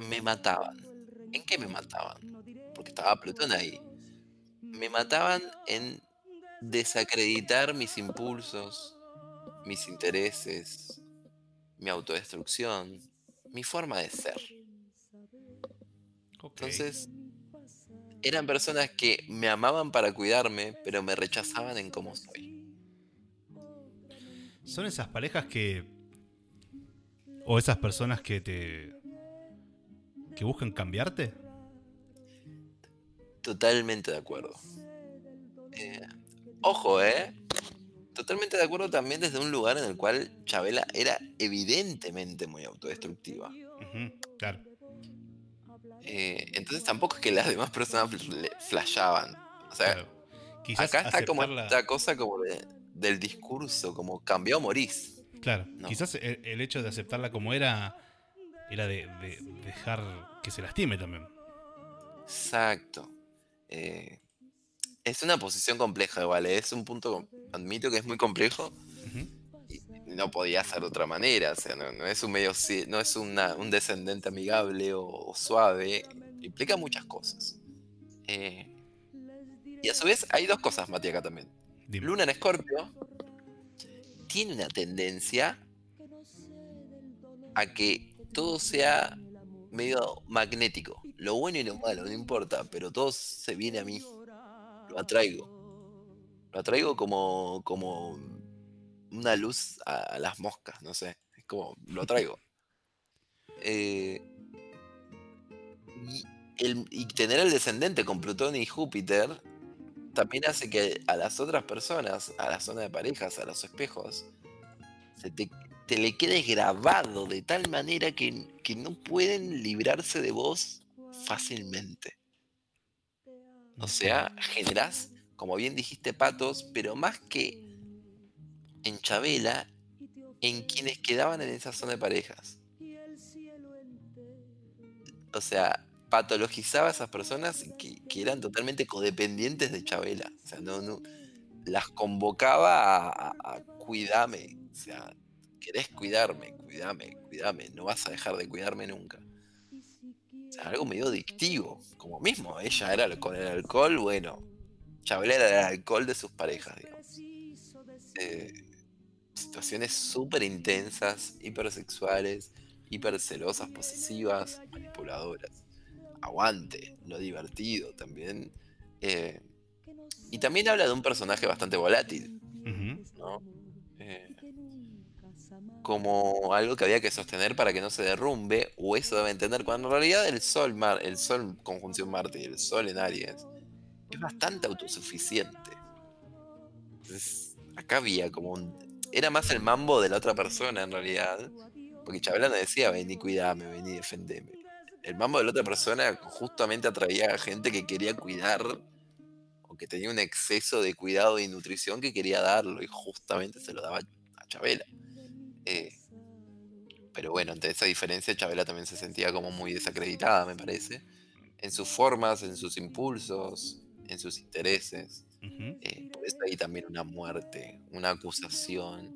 me mataban. ¿En qué me mataban? Porque estaba Plutón ahí. Me mataban en desacreditar mis impulsos, mis intereses, mi autodestrucción, mi forma de ser. Entonces, eran personas que me amaban para cuidarme, pero me rechazaban en cómo soy. Son esas parejas que. O esas personas que te. que buscan cambiarte. Totalmente de acuerdo. Eh, ojo, ¿eh? Totalmente de acuerdo también desde un lugar en el cual Chabela era evidentemente muy autodestructiva. Ujú, Claro. Eh, entonces tampoco es que las demás personas flashaban. O sea, claro. Quizás acá está como aceptarla- esta cosa como de- del discurso, como cambió morís. Claro, No. quizás el, el hecho de aceptarla como era era de, de dejar que se lastime también. Exacto. Eh, es una posición compleja igual, ¿eh? es un punto, admito que es muy complejo y no podía ser de otra manera, o sea, no, no es un medio, no es una- un descendente amigable o, o suave, implica muchas cosas. Eh, y a su vez hay dos cosas, Mati, acá también. Dime. Luna en Escorpio tiene una tendencia a que todo sea medio magnético. Lo bueno y lo malo, no importa, pero todo se viene a mí. Lo atraigo. Lo atraigo como, como una luz a, las moscas, no sé. Es como, lo atraigo. Eh, y, el- y tener el descendente con Plutón y Júpiter también hace que a las otras personas, a la zona de parejas, a los espejos, se te, te le quede grabado de tal manera que, que no pueden librarse de vos fácilmente. O sea, generás, como bien dijiste, patos, pero más que en Chabela, en quienes quedaban en esa zona de parejas. O sea, patologizaba a esas personas que, eran totalmente codependientes de Chabela. O sea, no, las convocaba a, a- cuidame. O sea, querés cuidarme, cuidame, cuidame. No vas a dejar de cuidarme nunca. O sea, algo medio adictivo. Como mismo, ella era con el alcohol, bueno. Chabela era el alcohol de sus parejas, digamos. Eh, situaciones súper intensas, hipersexuales, hipercelosas, posesivas, manipuladoras. Aguante, lo divertido también. Eh, y también habla de un personaje bastante volátil. ¿no? Eh, como algo que había que sostener para que no se derrumbe, o eso debe entender, cuando en realidad el Sol, Mar, el Sol conjunción Marte y el Sol en Aries es bastante autosuficiente. Entonces, acá había como un... Era más el mambo de la otra persona en realidad, porque Chabela no decía, vení, cuidame, vení, defendeme. El mambo de la otra persona justamente atraía a gente que quería cuidar o que tenía un exceso de cuidado y nutrición que quería darlo y justamente se lo daba a Chabela. Eh, pero bueno, ante esa diferencia, Chabela también se sentía como muy desacreditada, me parece, en sus formas, en sus impulsos, en sus intereses. Ujú. Eh, por eso hay también una muerte, una acusación,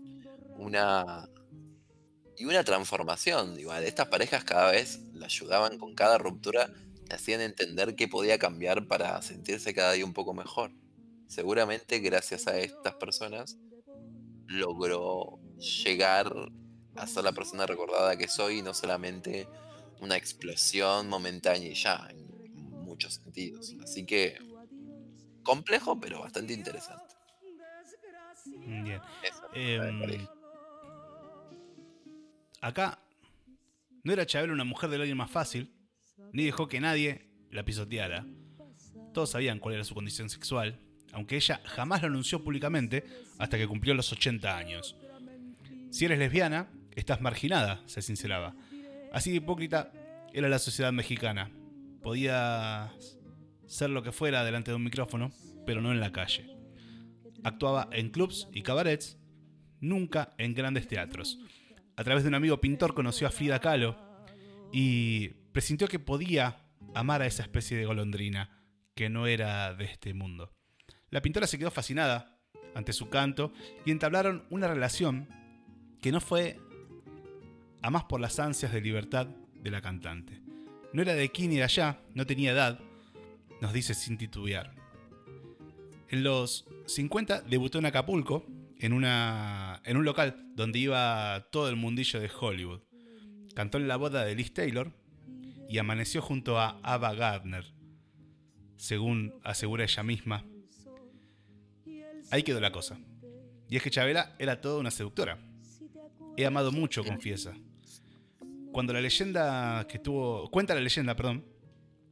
una. y una transformación. Igual, estas parejas cada vez la ayudaban con cada ruptura, le hacían entender qué podía cambiar para sentirse cada día un poco mejor. Seguramente, gracias a estas personas, logró llegar a ser la persona recordada que soy y no solamente una explosión momentánea y ya, en muchos sentidos. Así que complejo, pero bastante interesante. Bien. Eso, Em, acá no era Chabela una mujer del alguien más fácil, ni dejó que nadie la pisoteara. Todos sabían cuál era su condición sexual, aunque ella jamás lo anunció públicamente hasta que cumplió los 80 años. Si eres lesbiana, estás marginada, se sinceraba. Así de hipócrita era la sociedad mexicana. Podías ser lo que fuera delante de un micrófono, pero no en la calle. Actuaba en clubs y cabarets, nunca en grandes teatros. A través de un amigo pintor conoció a Frida Kahlo y presintió que podía amar a esa especie de golondrina que no era de este mundo. La pintora se quedó fascinada ante su canto y entablaron una relación que no fue a más por las ansias de libertad de la cantante. No era de aquí ni de allá, no tenía edad, nos dice sin titubear. En los 50 debutó en Acapulco, en, una, en un local donde iba todo el mundillo de Hollywood. Cantó en la boda de Liz Taylor y amaneció junto a Ava Gardner, según asegura ella misma. Ahí quedó la cosa. Y es que Chabela era toda una seductora. He amado mucho, confiesa. Cuando la leyenda que tuvo. Cuenta la leyenda, perdón.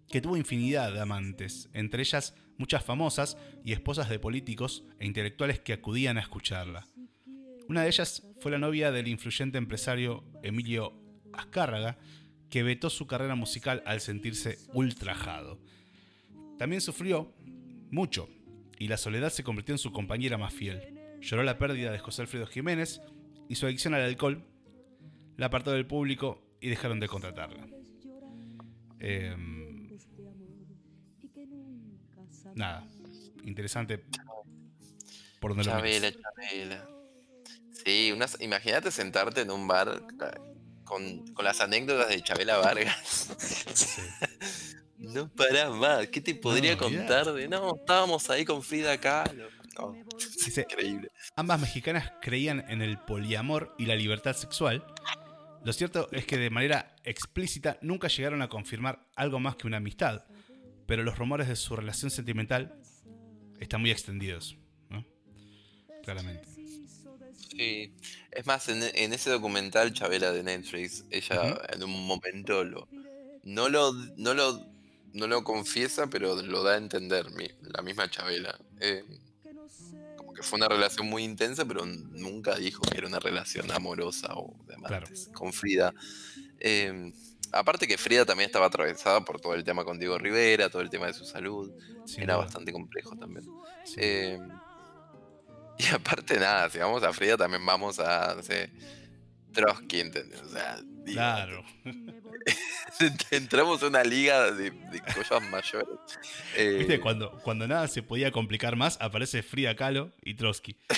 Que tuvo infinidad de amantes, entre ellas muchas famosas y esposas de políticos e intelectuales que acudían a escucharla. Una de ellas fue la novia del influyente empresario Emilio Azcárraga, que vetó su carrera musical al sentirse ultrajado. También sufrió mucho, y la soledad se convirtió en su compañera más fiel. Lloró la pérdida de José Alfredo Jiménez y su adicción al alcohol la apartó del público y dejaron de contratarla. Em, nada, interesante por donde lo Chabela, mires. Chabela. Sí, unas, imagínate sentarte en un bar con, con las anécdotas de Chabela Vargas. Sí. <laughs> No para más. ¿Qué te podría contar de no? Estábamos ahí con Frida Kahlo. No, es Dice, increíble. Ambas mexicanas creían en el poliamor y la libertad sexual. Lo cierto es que de manera explícita nunca llegaron a confirmar algo más que una amistad, pero los rumores de su relación sentimental están muy extendidos, ¿no? Claramente. Sí. Es más, en, en ese documental Chabela de Netflix, ella en un momento lo no lo no lo no lo confiesa, pero lo da a entender mi- la misma Chabela. Eh, como que fue una relación muy intensa, pero nunca dijo que era una relación amorosa o de Claro. amantes con Frida. Eh, aparte que Frida también estaba atravesada por todo el tema con Diego Rivera, todo el tema de su salud. Era bastante complejo también. sí. Eh, <laughs> y aparte nada, si vamos a Frida también vamos a, no sé, Trotsky, ¿entendés? O sea, claro. <laughs> entramos en una liga de, de cosas mayores. Eh, Viste, cuando, cuando nada se podía complicar más, aparece Frida Kahlo y Trotsky. <laughs>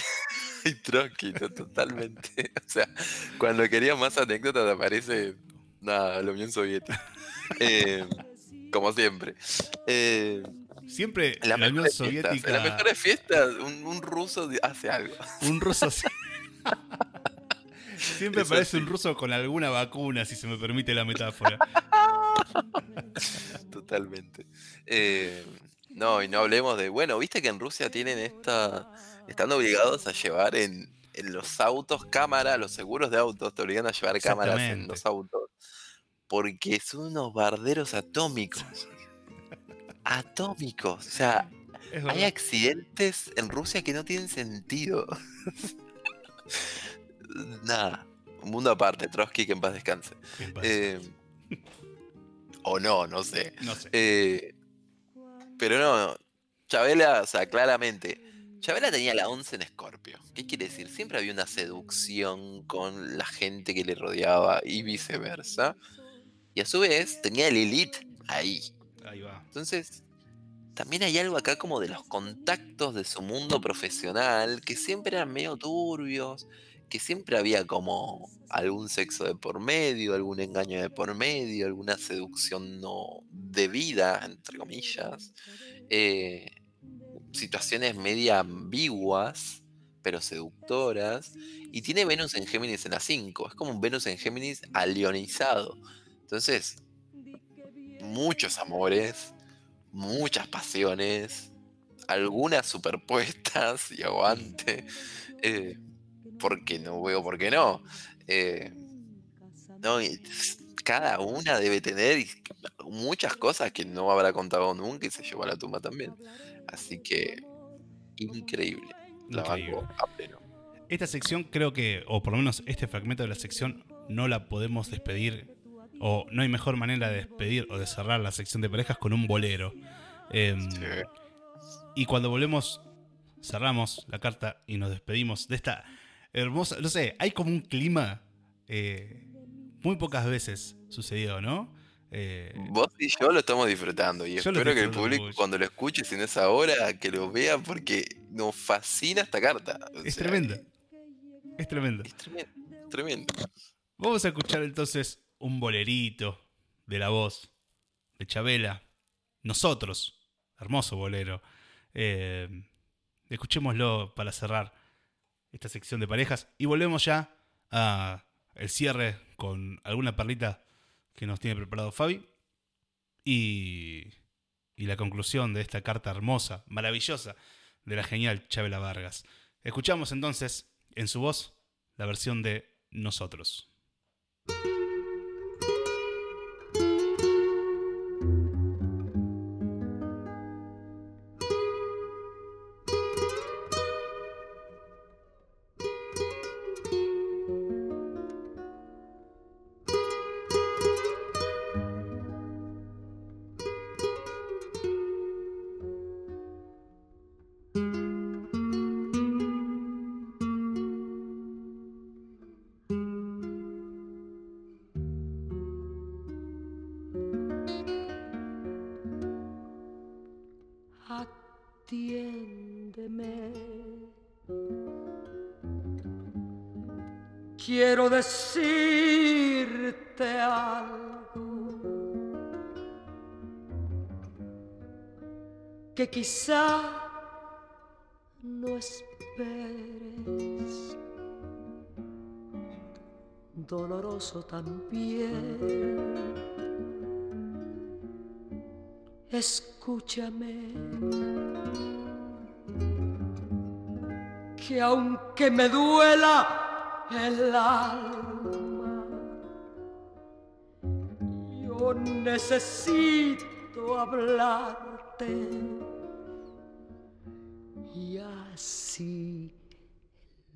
Y Trotsky, to- totalmente. O sea, cuando quería más anécdotas aparece, nada, la Unión Soviética. Eh, como siempre. Eh, Siempre la, las Unión mejores fiestas, Soviética, en las mejores fiestas, un, un ruso hace algo. un ruso... <laughs> Siempre Eso sí. un ruso con alguna vacuna, si se me permite la metáfora. <laughs> Totalmente. Eh, no, y no hablemos de. Bueno, viste que en Rusia tienen esta. Están obligados a llevar en, en los autos cámara, los seguros de autos te obligan a llevar cámaras en los autos. Porque son unos barderos atómicos. atómicos. O sea, hay accidentes en Rusia que no tienen sentido. <laughs> Nada. Un mundo aparte, Trotsky que en paz descanse. Eh, o no, no sé. <laughs> No sé. Eh, pero no, Chabela, o sea, claramente. Chabela tenía la 11 en Escorpio. ¿Qué quiere decir? Siempre había una seducción con la gente que le rodeaba y viceversa. Y a su vez tenía el Elite ahí. Ahí va. Entonces, también hay algo acá como de los contactos de su mundo profesional que siempre eran medio turbios, que siempre había como algún sexo de por medio, algún engaño de por medio, alguna seducción no debida, entre comillas. Eh, situaciones media ambiguas, pero seductoras. Y tiene Venus en Géminis en la 5. Es como un Venus en Géminis alionizado. Entonces, muchos amores, muchas pasiones, algunas superpuestas y aguante. Eh, porque no veo por qué no. Eh, no cada una debe tener muchas cosas que no habrá contado nunca y se llevó a la tumba también. Así que, increíble. La a pleno. Esta sección creo que, o por lo menos este fragmento de la sección, no la podemos despedir, o no hay mejor manera de despedir o de cerrar la sección de parejas con un bolero. Em, y cuando volvemos, cerramos la carta y nos despedimos de esta hermosa, no sé, hay como un clima eh, muy pocas veces sucedido, ¿no? Eh, Vos y yo lo estamos disfrutando y espero que el público cuando lo escuche en esa hora que lo vea porque nos fascina esta carta. es tremenda. Es tremendo. Es tremendo. Vamos a escuchar entonces un bolerito de la voz de Chabela. Nosotros. Hermoso bolero. Eh, escuchémoslo para cerrar esta sección de parejas y volvemos ya a el cierre con alguna perlita que nos tiene preparado Fabi. Y, y la conclusión de esta carta hermosa, maravillosa, de la genial Chabela Vargas. Escuchamos entonces en su voz la versión de Nosotros. Quizá no esperes, doloroso también. Escúchame, que aunque me duela, el alma. Yo necesito hablarte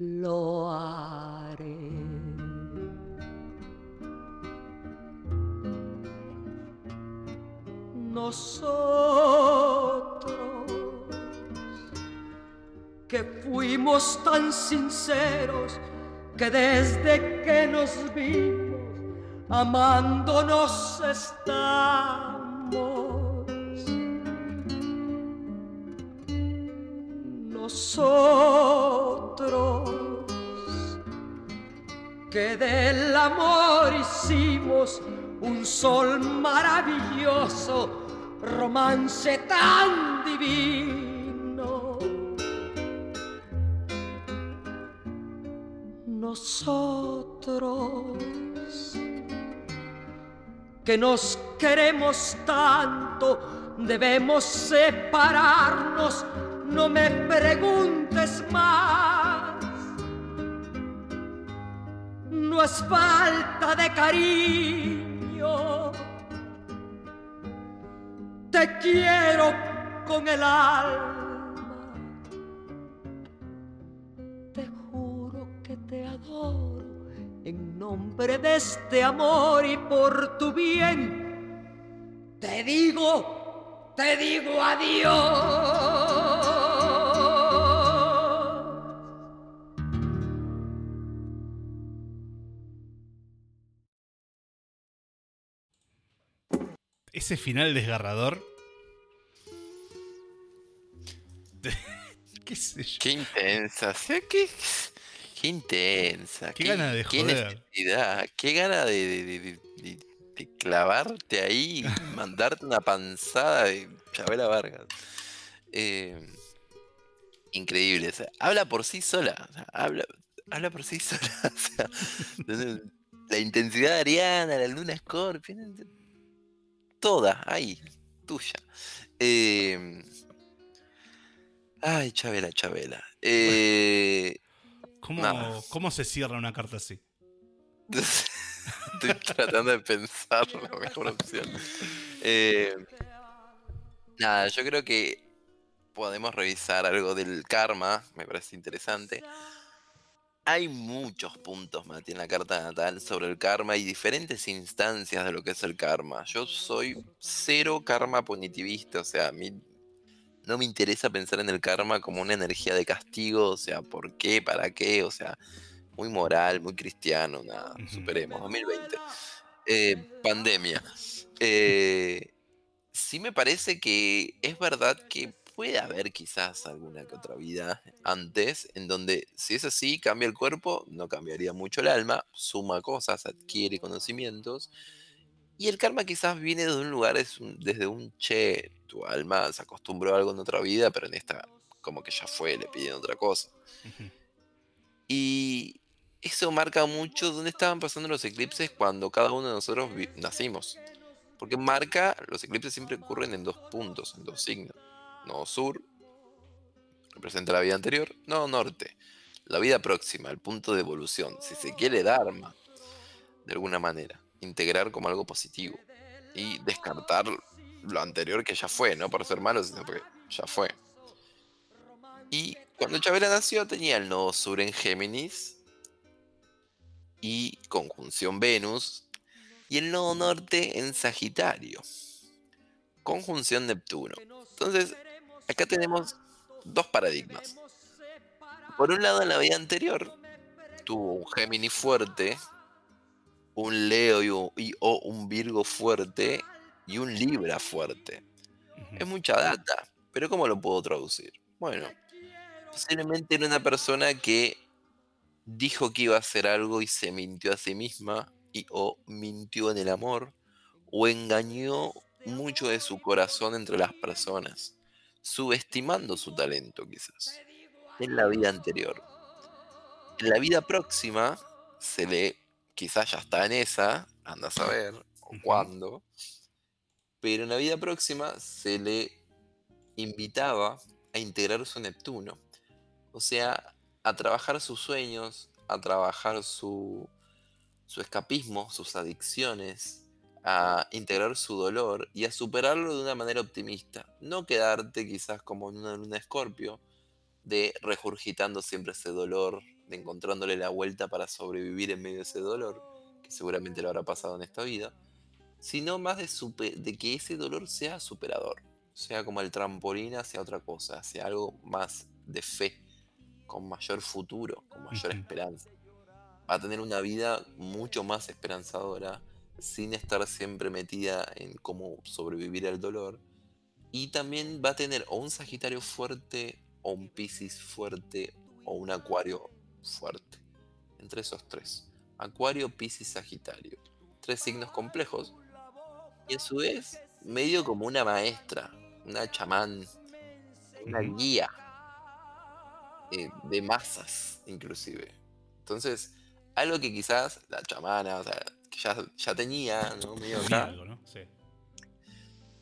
lo haré. Nosotros que fuimos tan sinceros que desde que nos vimos amándonos estamos. Nosotros que del amor hicimos un sol maravilloso, romance tan divino nosotros que nos queremos tanto, debemos separarnos, no me preguntes más. Todo es falta de cariño. Te quiero con el alma. Te juro que te adoro en nombre de este amor y por tu bien. Te digo, te digo adiós. Ese final desgarrador. <laughs> ¿Qué sé yo? Qué intensa. qué, qué intensa. Qué gana de qué joder. necesidad, Qué gana de, de- de- clavarte ahí <laughs> mandarte una panzada de Chabela Vargas. Eh, increíble. o sea, habla por sí sola. o sea, habla, habla por sí <laughs> sola. o sea, entonces, la intensidad de Ariana, la luna Scorpio. Toda, ahí, tuya. Eh, ay, Chabela, Chabela. Eh, ¿Cómo, Nada. ¿Cómo se cierra una carta así? <laughs> Estoy tratando de pensar la mejor opción. Eh, nada, yo creo que podemos revisar algo del karma, me parece interesante. Hay muchos puntos, Mati, en la carta natal sobre el karma y diferentes instancias de lo que es el karma. Yo soy cero karma punitivista, o sea, a mí no me interesa pensar en el karma como una energía de castigo, o sea, ¿por qué? ¿Para qué? O sea, muy moral, muy cristiano, nada, superemos, 2020. Eh, pandemia. Eh, sí me parece que es verdad que puede haber quizás alguna que otra vida antes, en donde si es así, cambia el cuerpo, no cambiaría mucho el alma, suma cosas, adquiere conocimientos, y el karma quizás viene de un lugar, es un- desde un che, tu alma se acostumbró a algo en otra vida, pero en esta como que ya fue, le piden otra cosa. Y eso marca mucho dónde estaban pasando los eclipses cuando cada uno de nosotros nacimos. Porque marca, los eclipses siempre ocurren en dos puntos, en dos signos. Nodo sur, representa la vida anterior. Nodo norte, la vida próxima, el punto de evolución. Si se quiere Dharma, de alguna manera. Integrar como algo positivo. Y descartar lo anterior que ya fue, no por ser malo, sino porque ya fue. Y cuando Chabela nació tenía el nodo sur en Géminis y conjunción Venus y el nodo norte en Sagitario. Conjunción Neptuno. Entonces, acá tenemos dos paradigmas. Por un lado, en la vida anterior, tuvo un Géminis fuerte, un Leo y, o un Virgo fuerte y un Libra fuerte. Es mucha data, pero ¿cómo lo puedo traducir? Bueno, posiblemente era una persona que dijo que iba a hacer algo y se mintió a sí misma y o mintió en el amor o engañó mucho de su corazón entre las personas, subestimando su talento quizás en la vida anterior. En la vida próxima se le quizás ya está en esa, anda a saber o cuándo, pero en la vida próxima se le invitaba a integrar su Neptuno. O sea, a trabajar sus sueños, a trabajar su, su escapismo, sus adicciones, a integrar su dolor y a superarlo de una manera optimista. No quedarte quizás como en una luna escorpio, de regurgitando siempre ese dolor, de encontrándole la vuelta para sobrevivir en medio de ese dolor, que seguramente lo habrá pasado en esta vida, sino más de, de que ese dolor sea superador, sea como el trampolín hacia otra cosa, hacia algo más de fe, con mayor futuro, con mayor esperanza. Va a tener una vida mucho más esperanzadora, sin estar siempre metida en cómo sobrevivir al dolor. Y también va a tener o un Sagitario fuerte, o un Piscis fuerte, o un Acuario fuerte. Entre esos tres. Acuario, Piscis, Sagitario. Tres signos complejos. Y a su vez, medio como una maestra, una chamán, una guía eh, de masas, inclusive. Entonces, algo que quizás la chamana, o sea, que ya, ya tenía, ¿no? Medio Tenía acá, algo, ¿no? Sí.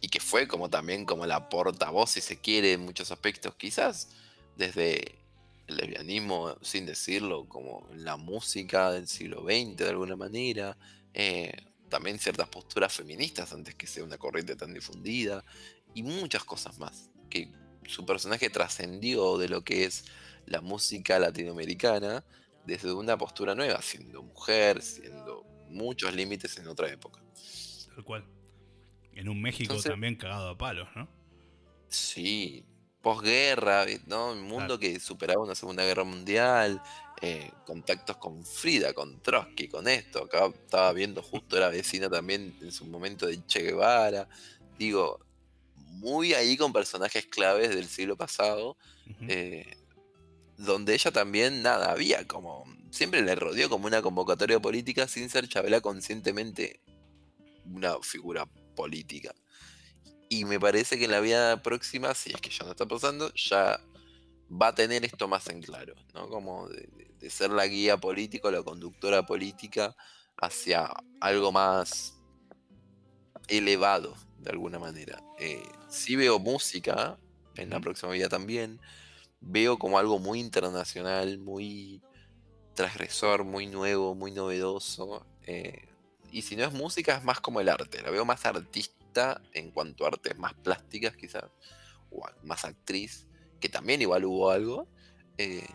y que fue como también como la portavoz, si se quiere, en muchos aspectos, quizás desde el lesbianismo, sin decirlo, como la música del siglo XX de alguna manera, eh, también ciertas posturas feministas antes que sea una corriente tan difundida, y muchas cosas más, que su personaje trascendió de lo que es la música latinoamericana desde una postura nueva, siendo mujer, siendo muchos límites en otra época. Tal cual. En un México también cagado a palos, ¿no? Sí, posguerra, ¿no? Un mundo que superaba una Segunda Guerra Mundial, eh, contactos con Frida, con Trotsky, con esto. Acá estaba viendo justo, era vecina también en su momento de Che Guevara. Digo, muy ahí con personajes claves del siglo pasado, eh, donde ella también, nada, había como, siempre le rodeó como una convocatoria política sin ser Chabela conscientemente una figura política. Y me parece que en la vida próxima, si es que ya no está pasando, ya va a tener esto más en claro, ¿no? Como de, ser la guía política, la conductora política hacia algo más elevado, de alguna manera. Eh, sí veo música en la próxima vida también. Veo como algo muy internacional, muy transgresor, muy nuevo, muy novedoso. Eh, y si no es música, es más como el arte. La veo más artística en cuanto a artes más plásticas, quizás, o más actriz, que también igual hubo algo, eh,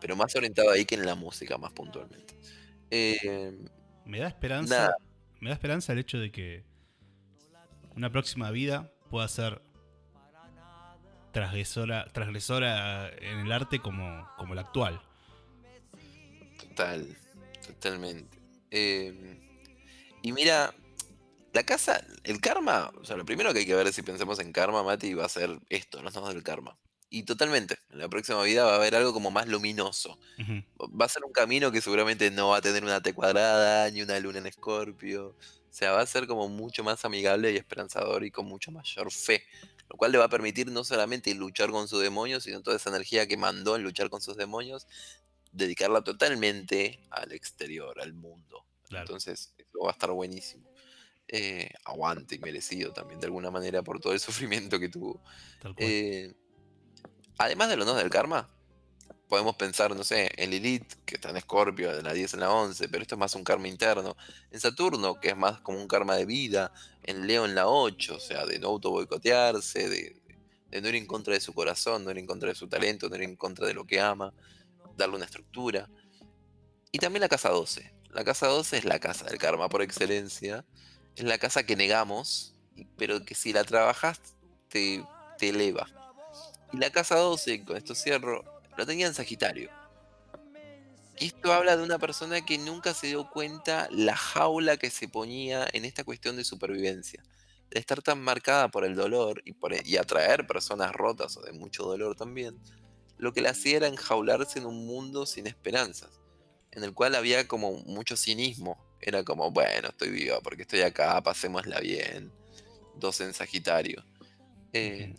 pero más orientado ahí que en la música, más puntualmente. Em, me da esperanza. Me da esperanza el hecho de que una próxima vida pueda ser transgresora, transgresora en el arte como, como la actual. Total, totalmente. Em, y mira, la casa, el karma, o sea, lo primero que hay que ver si pensamos en karma, Mati, va a ser esto, no estamos del karma. Y totalmente, en la próxima vida va a haber algo como más luminoso. Va a ser un camino que seguramente no va a tener una T cuadrada, ni una luna en escorpio. O sea, va a ser como mucho más amigable y esperanzador y con mucho mayor fe. Lo cual le va a permitir no solamente luchar con sus demonios, sino toda esa energía que mandó en luchar con sus demonios, dedicarla totalmente al exterior, al mundo. Entonces, eso va a estar buenísimo. Eh, aguante y merecido también de alguna manera por todo el <laughs> sufrimiento que tuvo. Eh, además de los nodos del karma, podemos pensar, no sé, en Lilith, que está en Escorpio, en la 10 en la 11, pero esto es más un karma interno. En Saturno, que es más como un karma de vida. En Leo en la 8, o sea, de no auto boicotearse, de, de no ir en contra de su corazón, no ir en contra de su talento, no ir en contra de lo que ama, darle una estructura. Y también la casa 12. La casa 12 es la casa del karma por excelencia es la casa que negamos, pero que si la trabajas te, eleva. Y la casa 12, con esto cierro, lo tenía en Sagitario. Y esto habla de una persona que nunca se dio cuenta la jaula que se ponía en esta cuestión de supervivencia. De estar tan marcada por el dolor y, por, y atraer personas rotas o de mucho dolor también. Lo que le hacía era enjaularse en un mundo sin esperanzas. En el cual había como mucho cinismo era como, bueno, estoy viva porque estoy acá, pasémosla bien. Dos en Sagitario. Eh,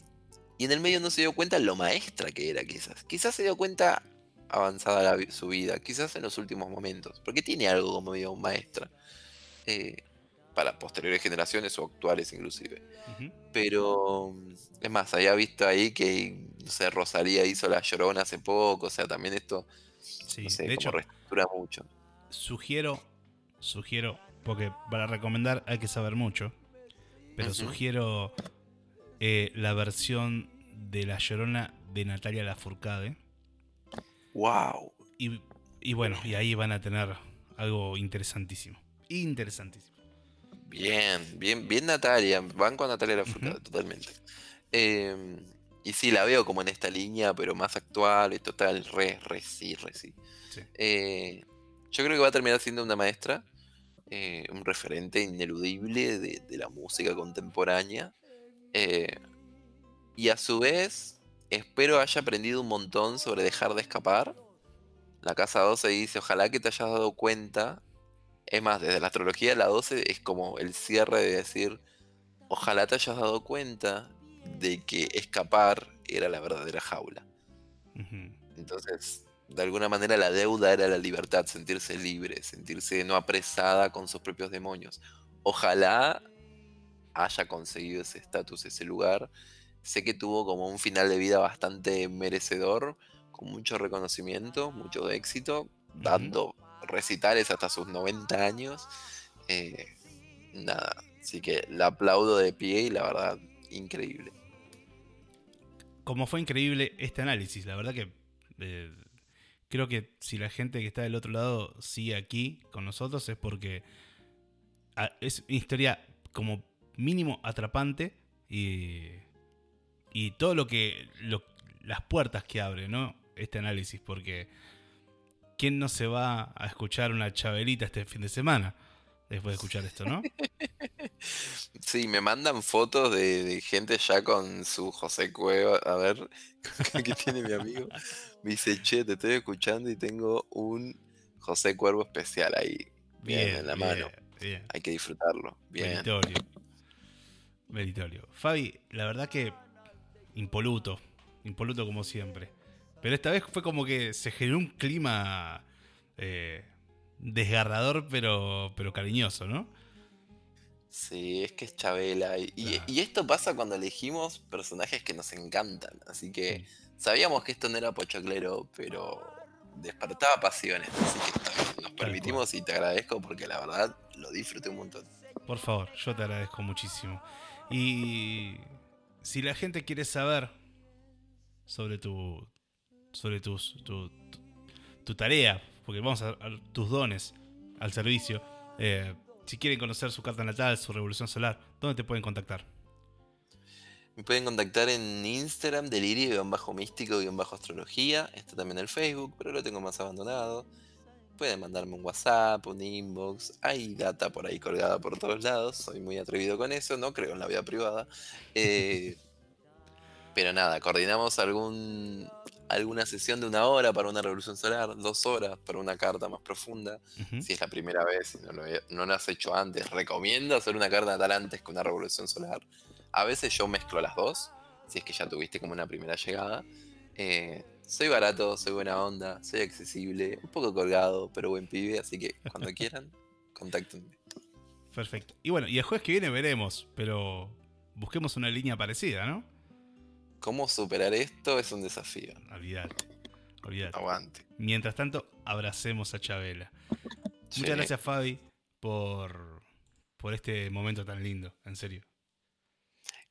y en el medio no se dio cuenta lo maestra que era, quizás. Quizás se dio cuenta avanzada su vida, quizás en los últimos momentos. Porque tiene algo como medio maestra. Eh, para posteriores generaciones o actuales inclusive. Pero, es más, había visto ahí que, no sé, Rosalía hizo La Llorona hace poco, o sea, también esto, sí, no sé, de hecho, mucho. Sugiero sugiero, porque para recomendar hay que saber mucho, pero sugiero eh, la versión de La Llorona de Natalia Lafourcade. ¡Wow! Y, y bueno, y ahí van a tener algo interesantísimo. Interesantísimo. Bien, bien, bien Natalia. Van con Natalia Lafourcade, totalmente. Em, y sí, la veo como en esta línea, pero más actual y total, re, re sí, re sí. Eh, yo creo que va a terminar siendo una maestra, eh, un referente ineludible de, la música contemporánea. Eh, y a su vez, espero haya aprendido un montón sobre dejar de escapar. La casa 12 dice, ojalá que te hayas dado cuenta. Es más, desde la astrología la 12 es como el cierre de decir, ojalá te hayas dado cuenta de que escapar era la verdadera jaula. Entonces, de alguna manera la deuda era la libertad, sentirse libre, sentirse no apresada con sus propios demonios. Ojalá haya conseguido ese estatus, ese lugar. Sé que tuvo como un final de vida bastante merecedor, con mucho reconocimiento, mucho éxito, dando recitales hasta sus 90 años. Eh, nada, así que la aplaudo de pie y la verdad, increíble. Como fue increíble este análisis, la verdad que eh, creo que si la gente que está del otro lado sigue aquí con nosotros es porque ah, es una historia como mínimo atrapante y, y todo lo que las puertas que abre, ¿no? Este análisis, porque ¿quién no se va a escuchar una chabelita este fin de semana? Después de escuchar esto, ¿no? <laughs> Sí, me mandan fotos de, gente ya con su José Cueva. A ver, <laughs> ¿qué tiene mi amigo? Me dice, che, te estoy escuchando y tengo un José Cuervo especial ahí. Bien, en la mano. Hay que disfrutarlo. Bien. Meritorio. Meritorio. Fabi, la verdad que impoluto. Impoluto como siempre. Pero esta vez fue como que se generó un clima eh, desgarrador, pero, pero cariñoso, ¿no? Sí, es que es Chabela. Y, esto pasa cuando elegimos personajes que nos encantan. Así que sabíamos que esto no era pochoclero, pero despertaba pasiones. Así que nos permitimos y te agradezco porque la verdad lo disfruté un montón. Por favor, yo te agradezco muchísimo. Y si la gente quiere saber sobre tu, sobre tus, tu, tarea, porque vamos a, tus dones al servicio. Eh, si quieren conocer su carta natal, su revolución solar, ¿dónde te pueden contactar? Me pueden contactar en Instagram, delirio-místico-astrología. Está también el Facebook, pero lo tengo más abandonado. Pueden mandarme un WhatsApp, un inbox. Hay data por ahí colgada por todos lados. Soy muy atrevido con eso, no creo en la vida privada. Eh, <laughs> pero nada, coordinamos algún, alguna sesión de una hora para una revolución solar, dos horas para una carta más profunda. Si es la primera vez y no lo, no lo has hecho antes, recomiendo hacer una carta natal antes que una revolución solar. A veces yo mezclo las dos, si es que ya tuviste como una primera llegada. Eh, soy barato, soy buena onda, soy accesible, un poco colgado, pero buen pibe, así que cuando quieran, <laughs> contáctenme. Perfecto. Y bueno, y el jueves que viene veremos, pero busquemos una línea parecida, ¿no? cómo superar esto es un desafío. Olvídate. Olvídate. Aguante. Mientras tanto, abracemos a Chabela. Muchas gracias, Fabi, por, por este momento tan lindo, en serio.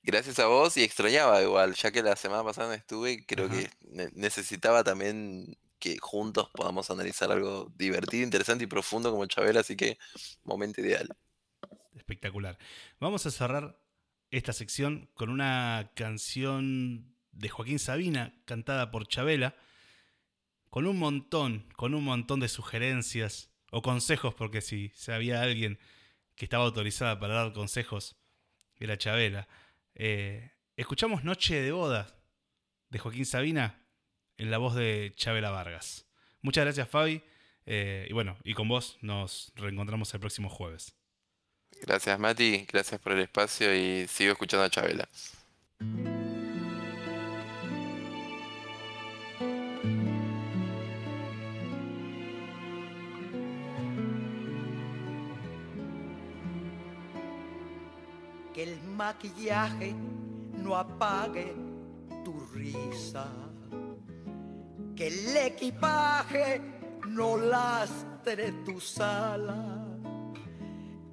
Gracias a vos y extrañaba igual, ya que la semana pasada no estuve, creo que necesitaba también que juntos podamos analizar algo divertido, interesante y profundo como Chabela, así que momento ideal. Espectacular. Vamos a cerrar esta sección con una canción de Joaquín Sabina cantada por Chabela, con un montón, con un montón de sugerencias o consejos, porque si, había alguien que estaba autorizada para dar consejos, era Chabela. Eh, escuchamos Noche de Boda de Joaquín Sabina en la voz de Chabela Vargas. Muchas gracias Fabi, eh, y bueno, y con vos nos reencontramos el próximo jueves. Gracias Mati, gracias por el espacio y sigo escuchando a Chabela. Maquillaje no apague tu risa, que el equipaje no lastre tu sala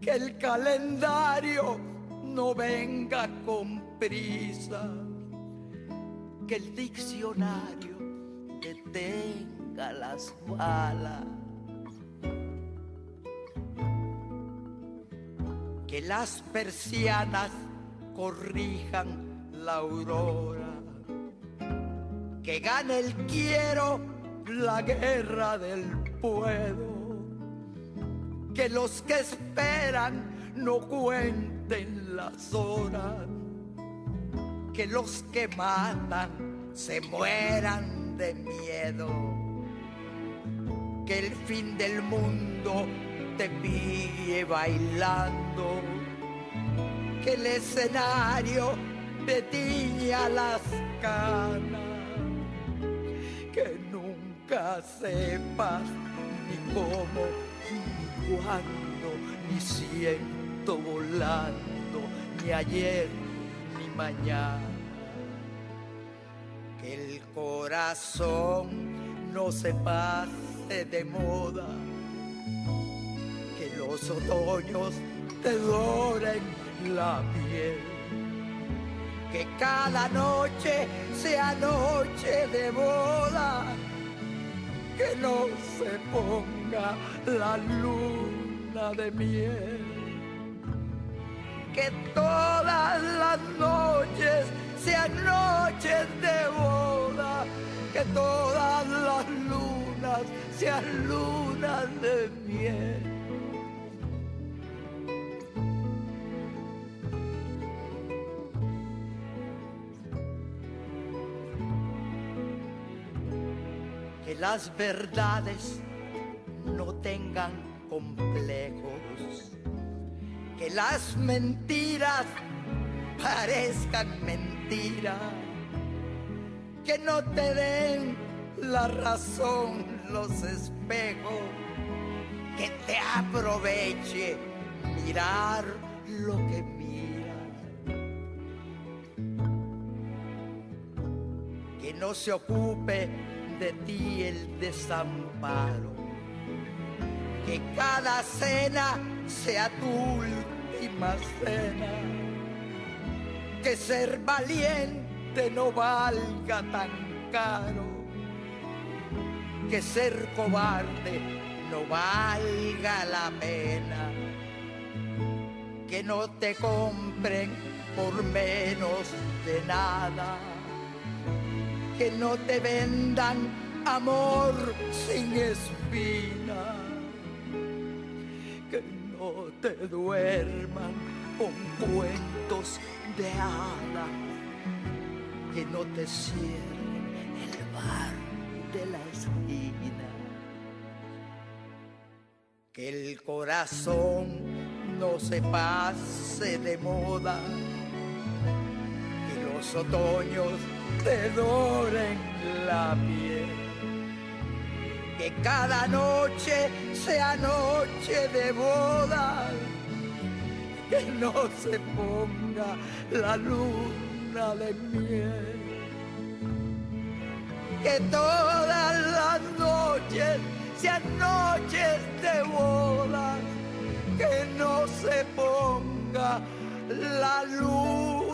que el calendario no venga con prisa, que el diccionario detenga las balas, que las persianas corrijan la aurora, que gane el quiero la guerra del pueblo que los que esperan no cuenten las horas, que los que matan se mueran de miedo, que el fin del mundo te pille bailando, que el escenario te tiña las canas, que nunca sepas ni cómo cuando, ni siento volando, ni ayer ni mañana. Que el corazón no se pase de moda. Que los otoños te doren la piel. Que cada noche sea noche de boda. Que no se ponga la luna de miel. Que todas las noches sean noches de boda. Que todas las lunas sean lunas de miel. Las verdades no tengan complejos, que las mentiras parezcan mentiras, que no te den la razón los espejos, que te aproveche mirar lo que miras, que no se ocupe de ti el desamparo. Que cada cena sea tu última cena. Que ser valiente no valga tan caro. Que ser cobarde no valga la pena. Que no te compren por menos de nada que no te vendan amor sin espina, que no te duerman con cuentos de hada, que no te cierren el bar de la esquina, que el corazón no se pase de moda, que los otoños te doren la piel. Que cada noche sea noche de boda. Que no se ponga la luna de miel. Que todas las noches sean noches de boda. Que no se ponga la luna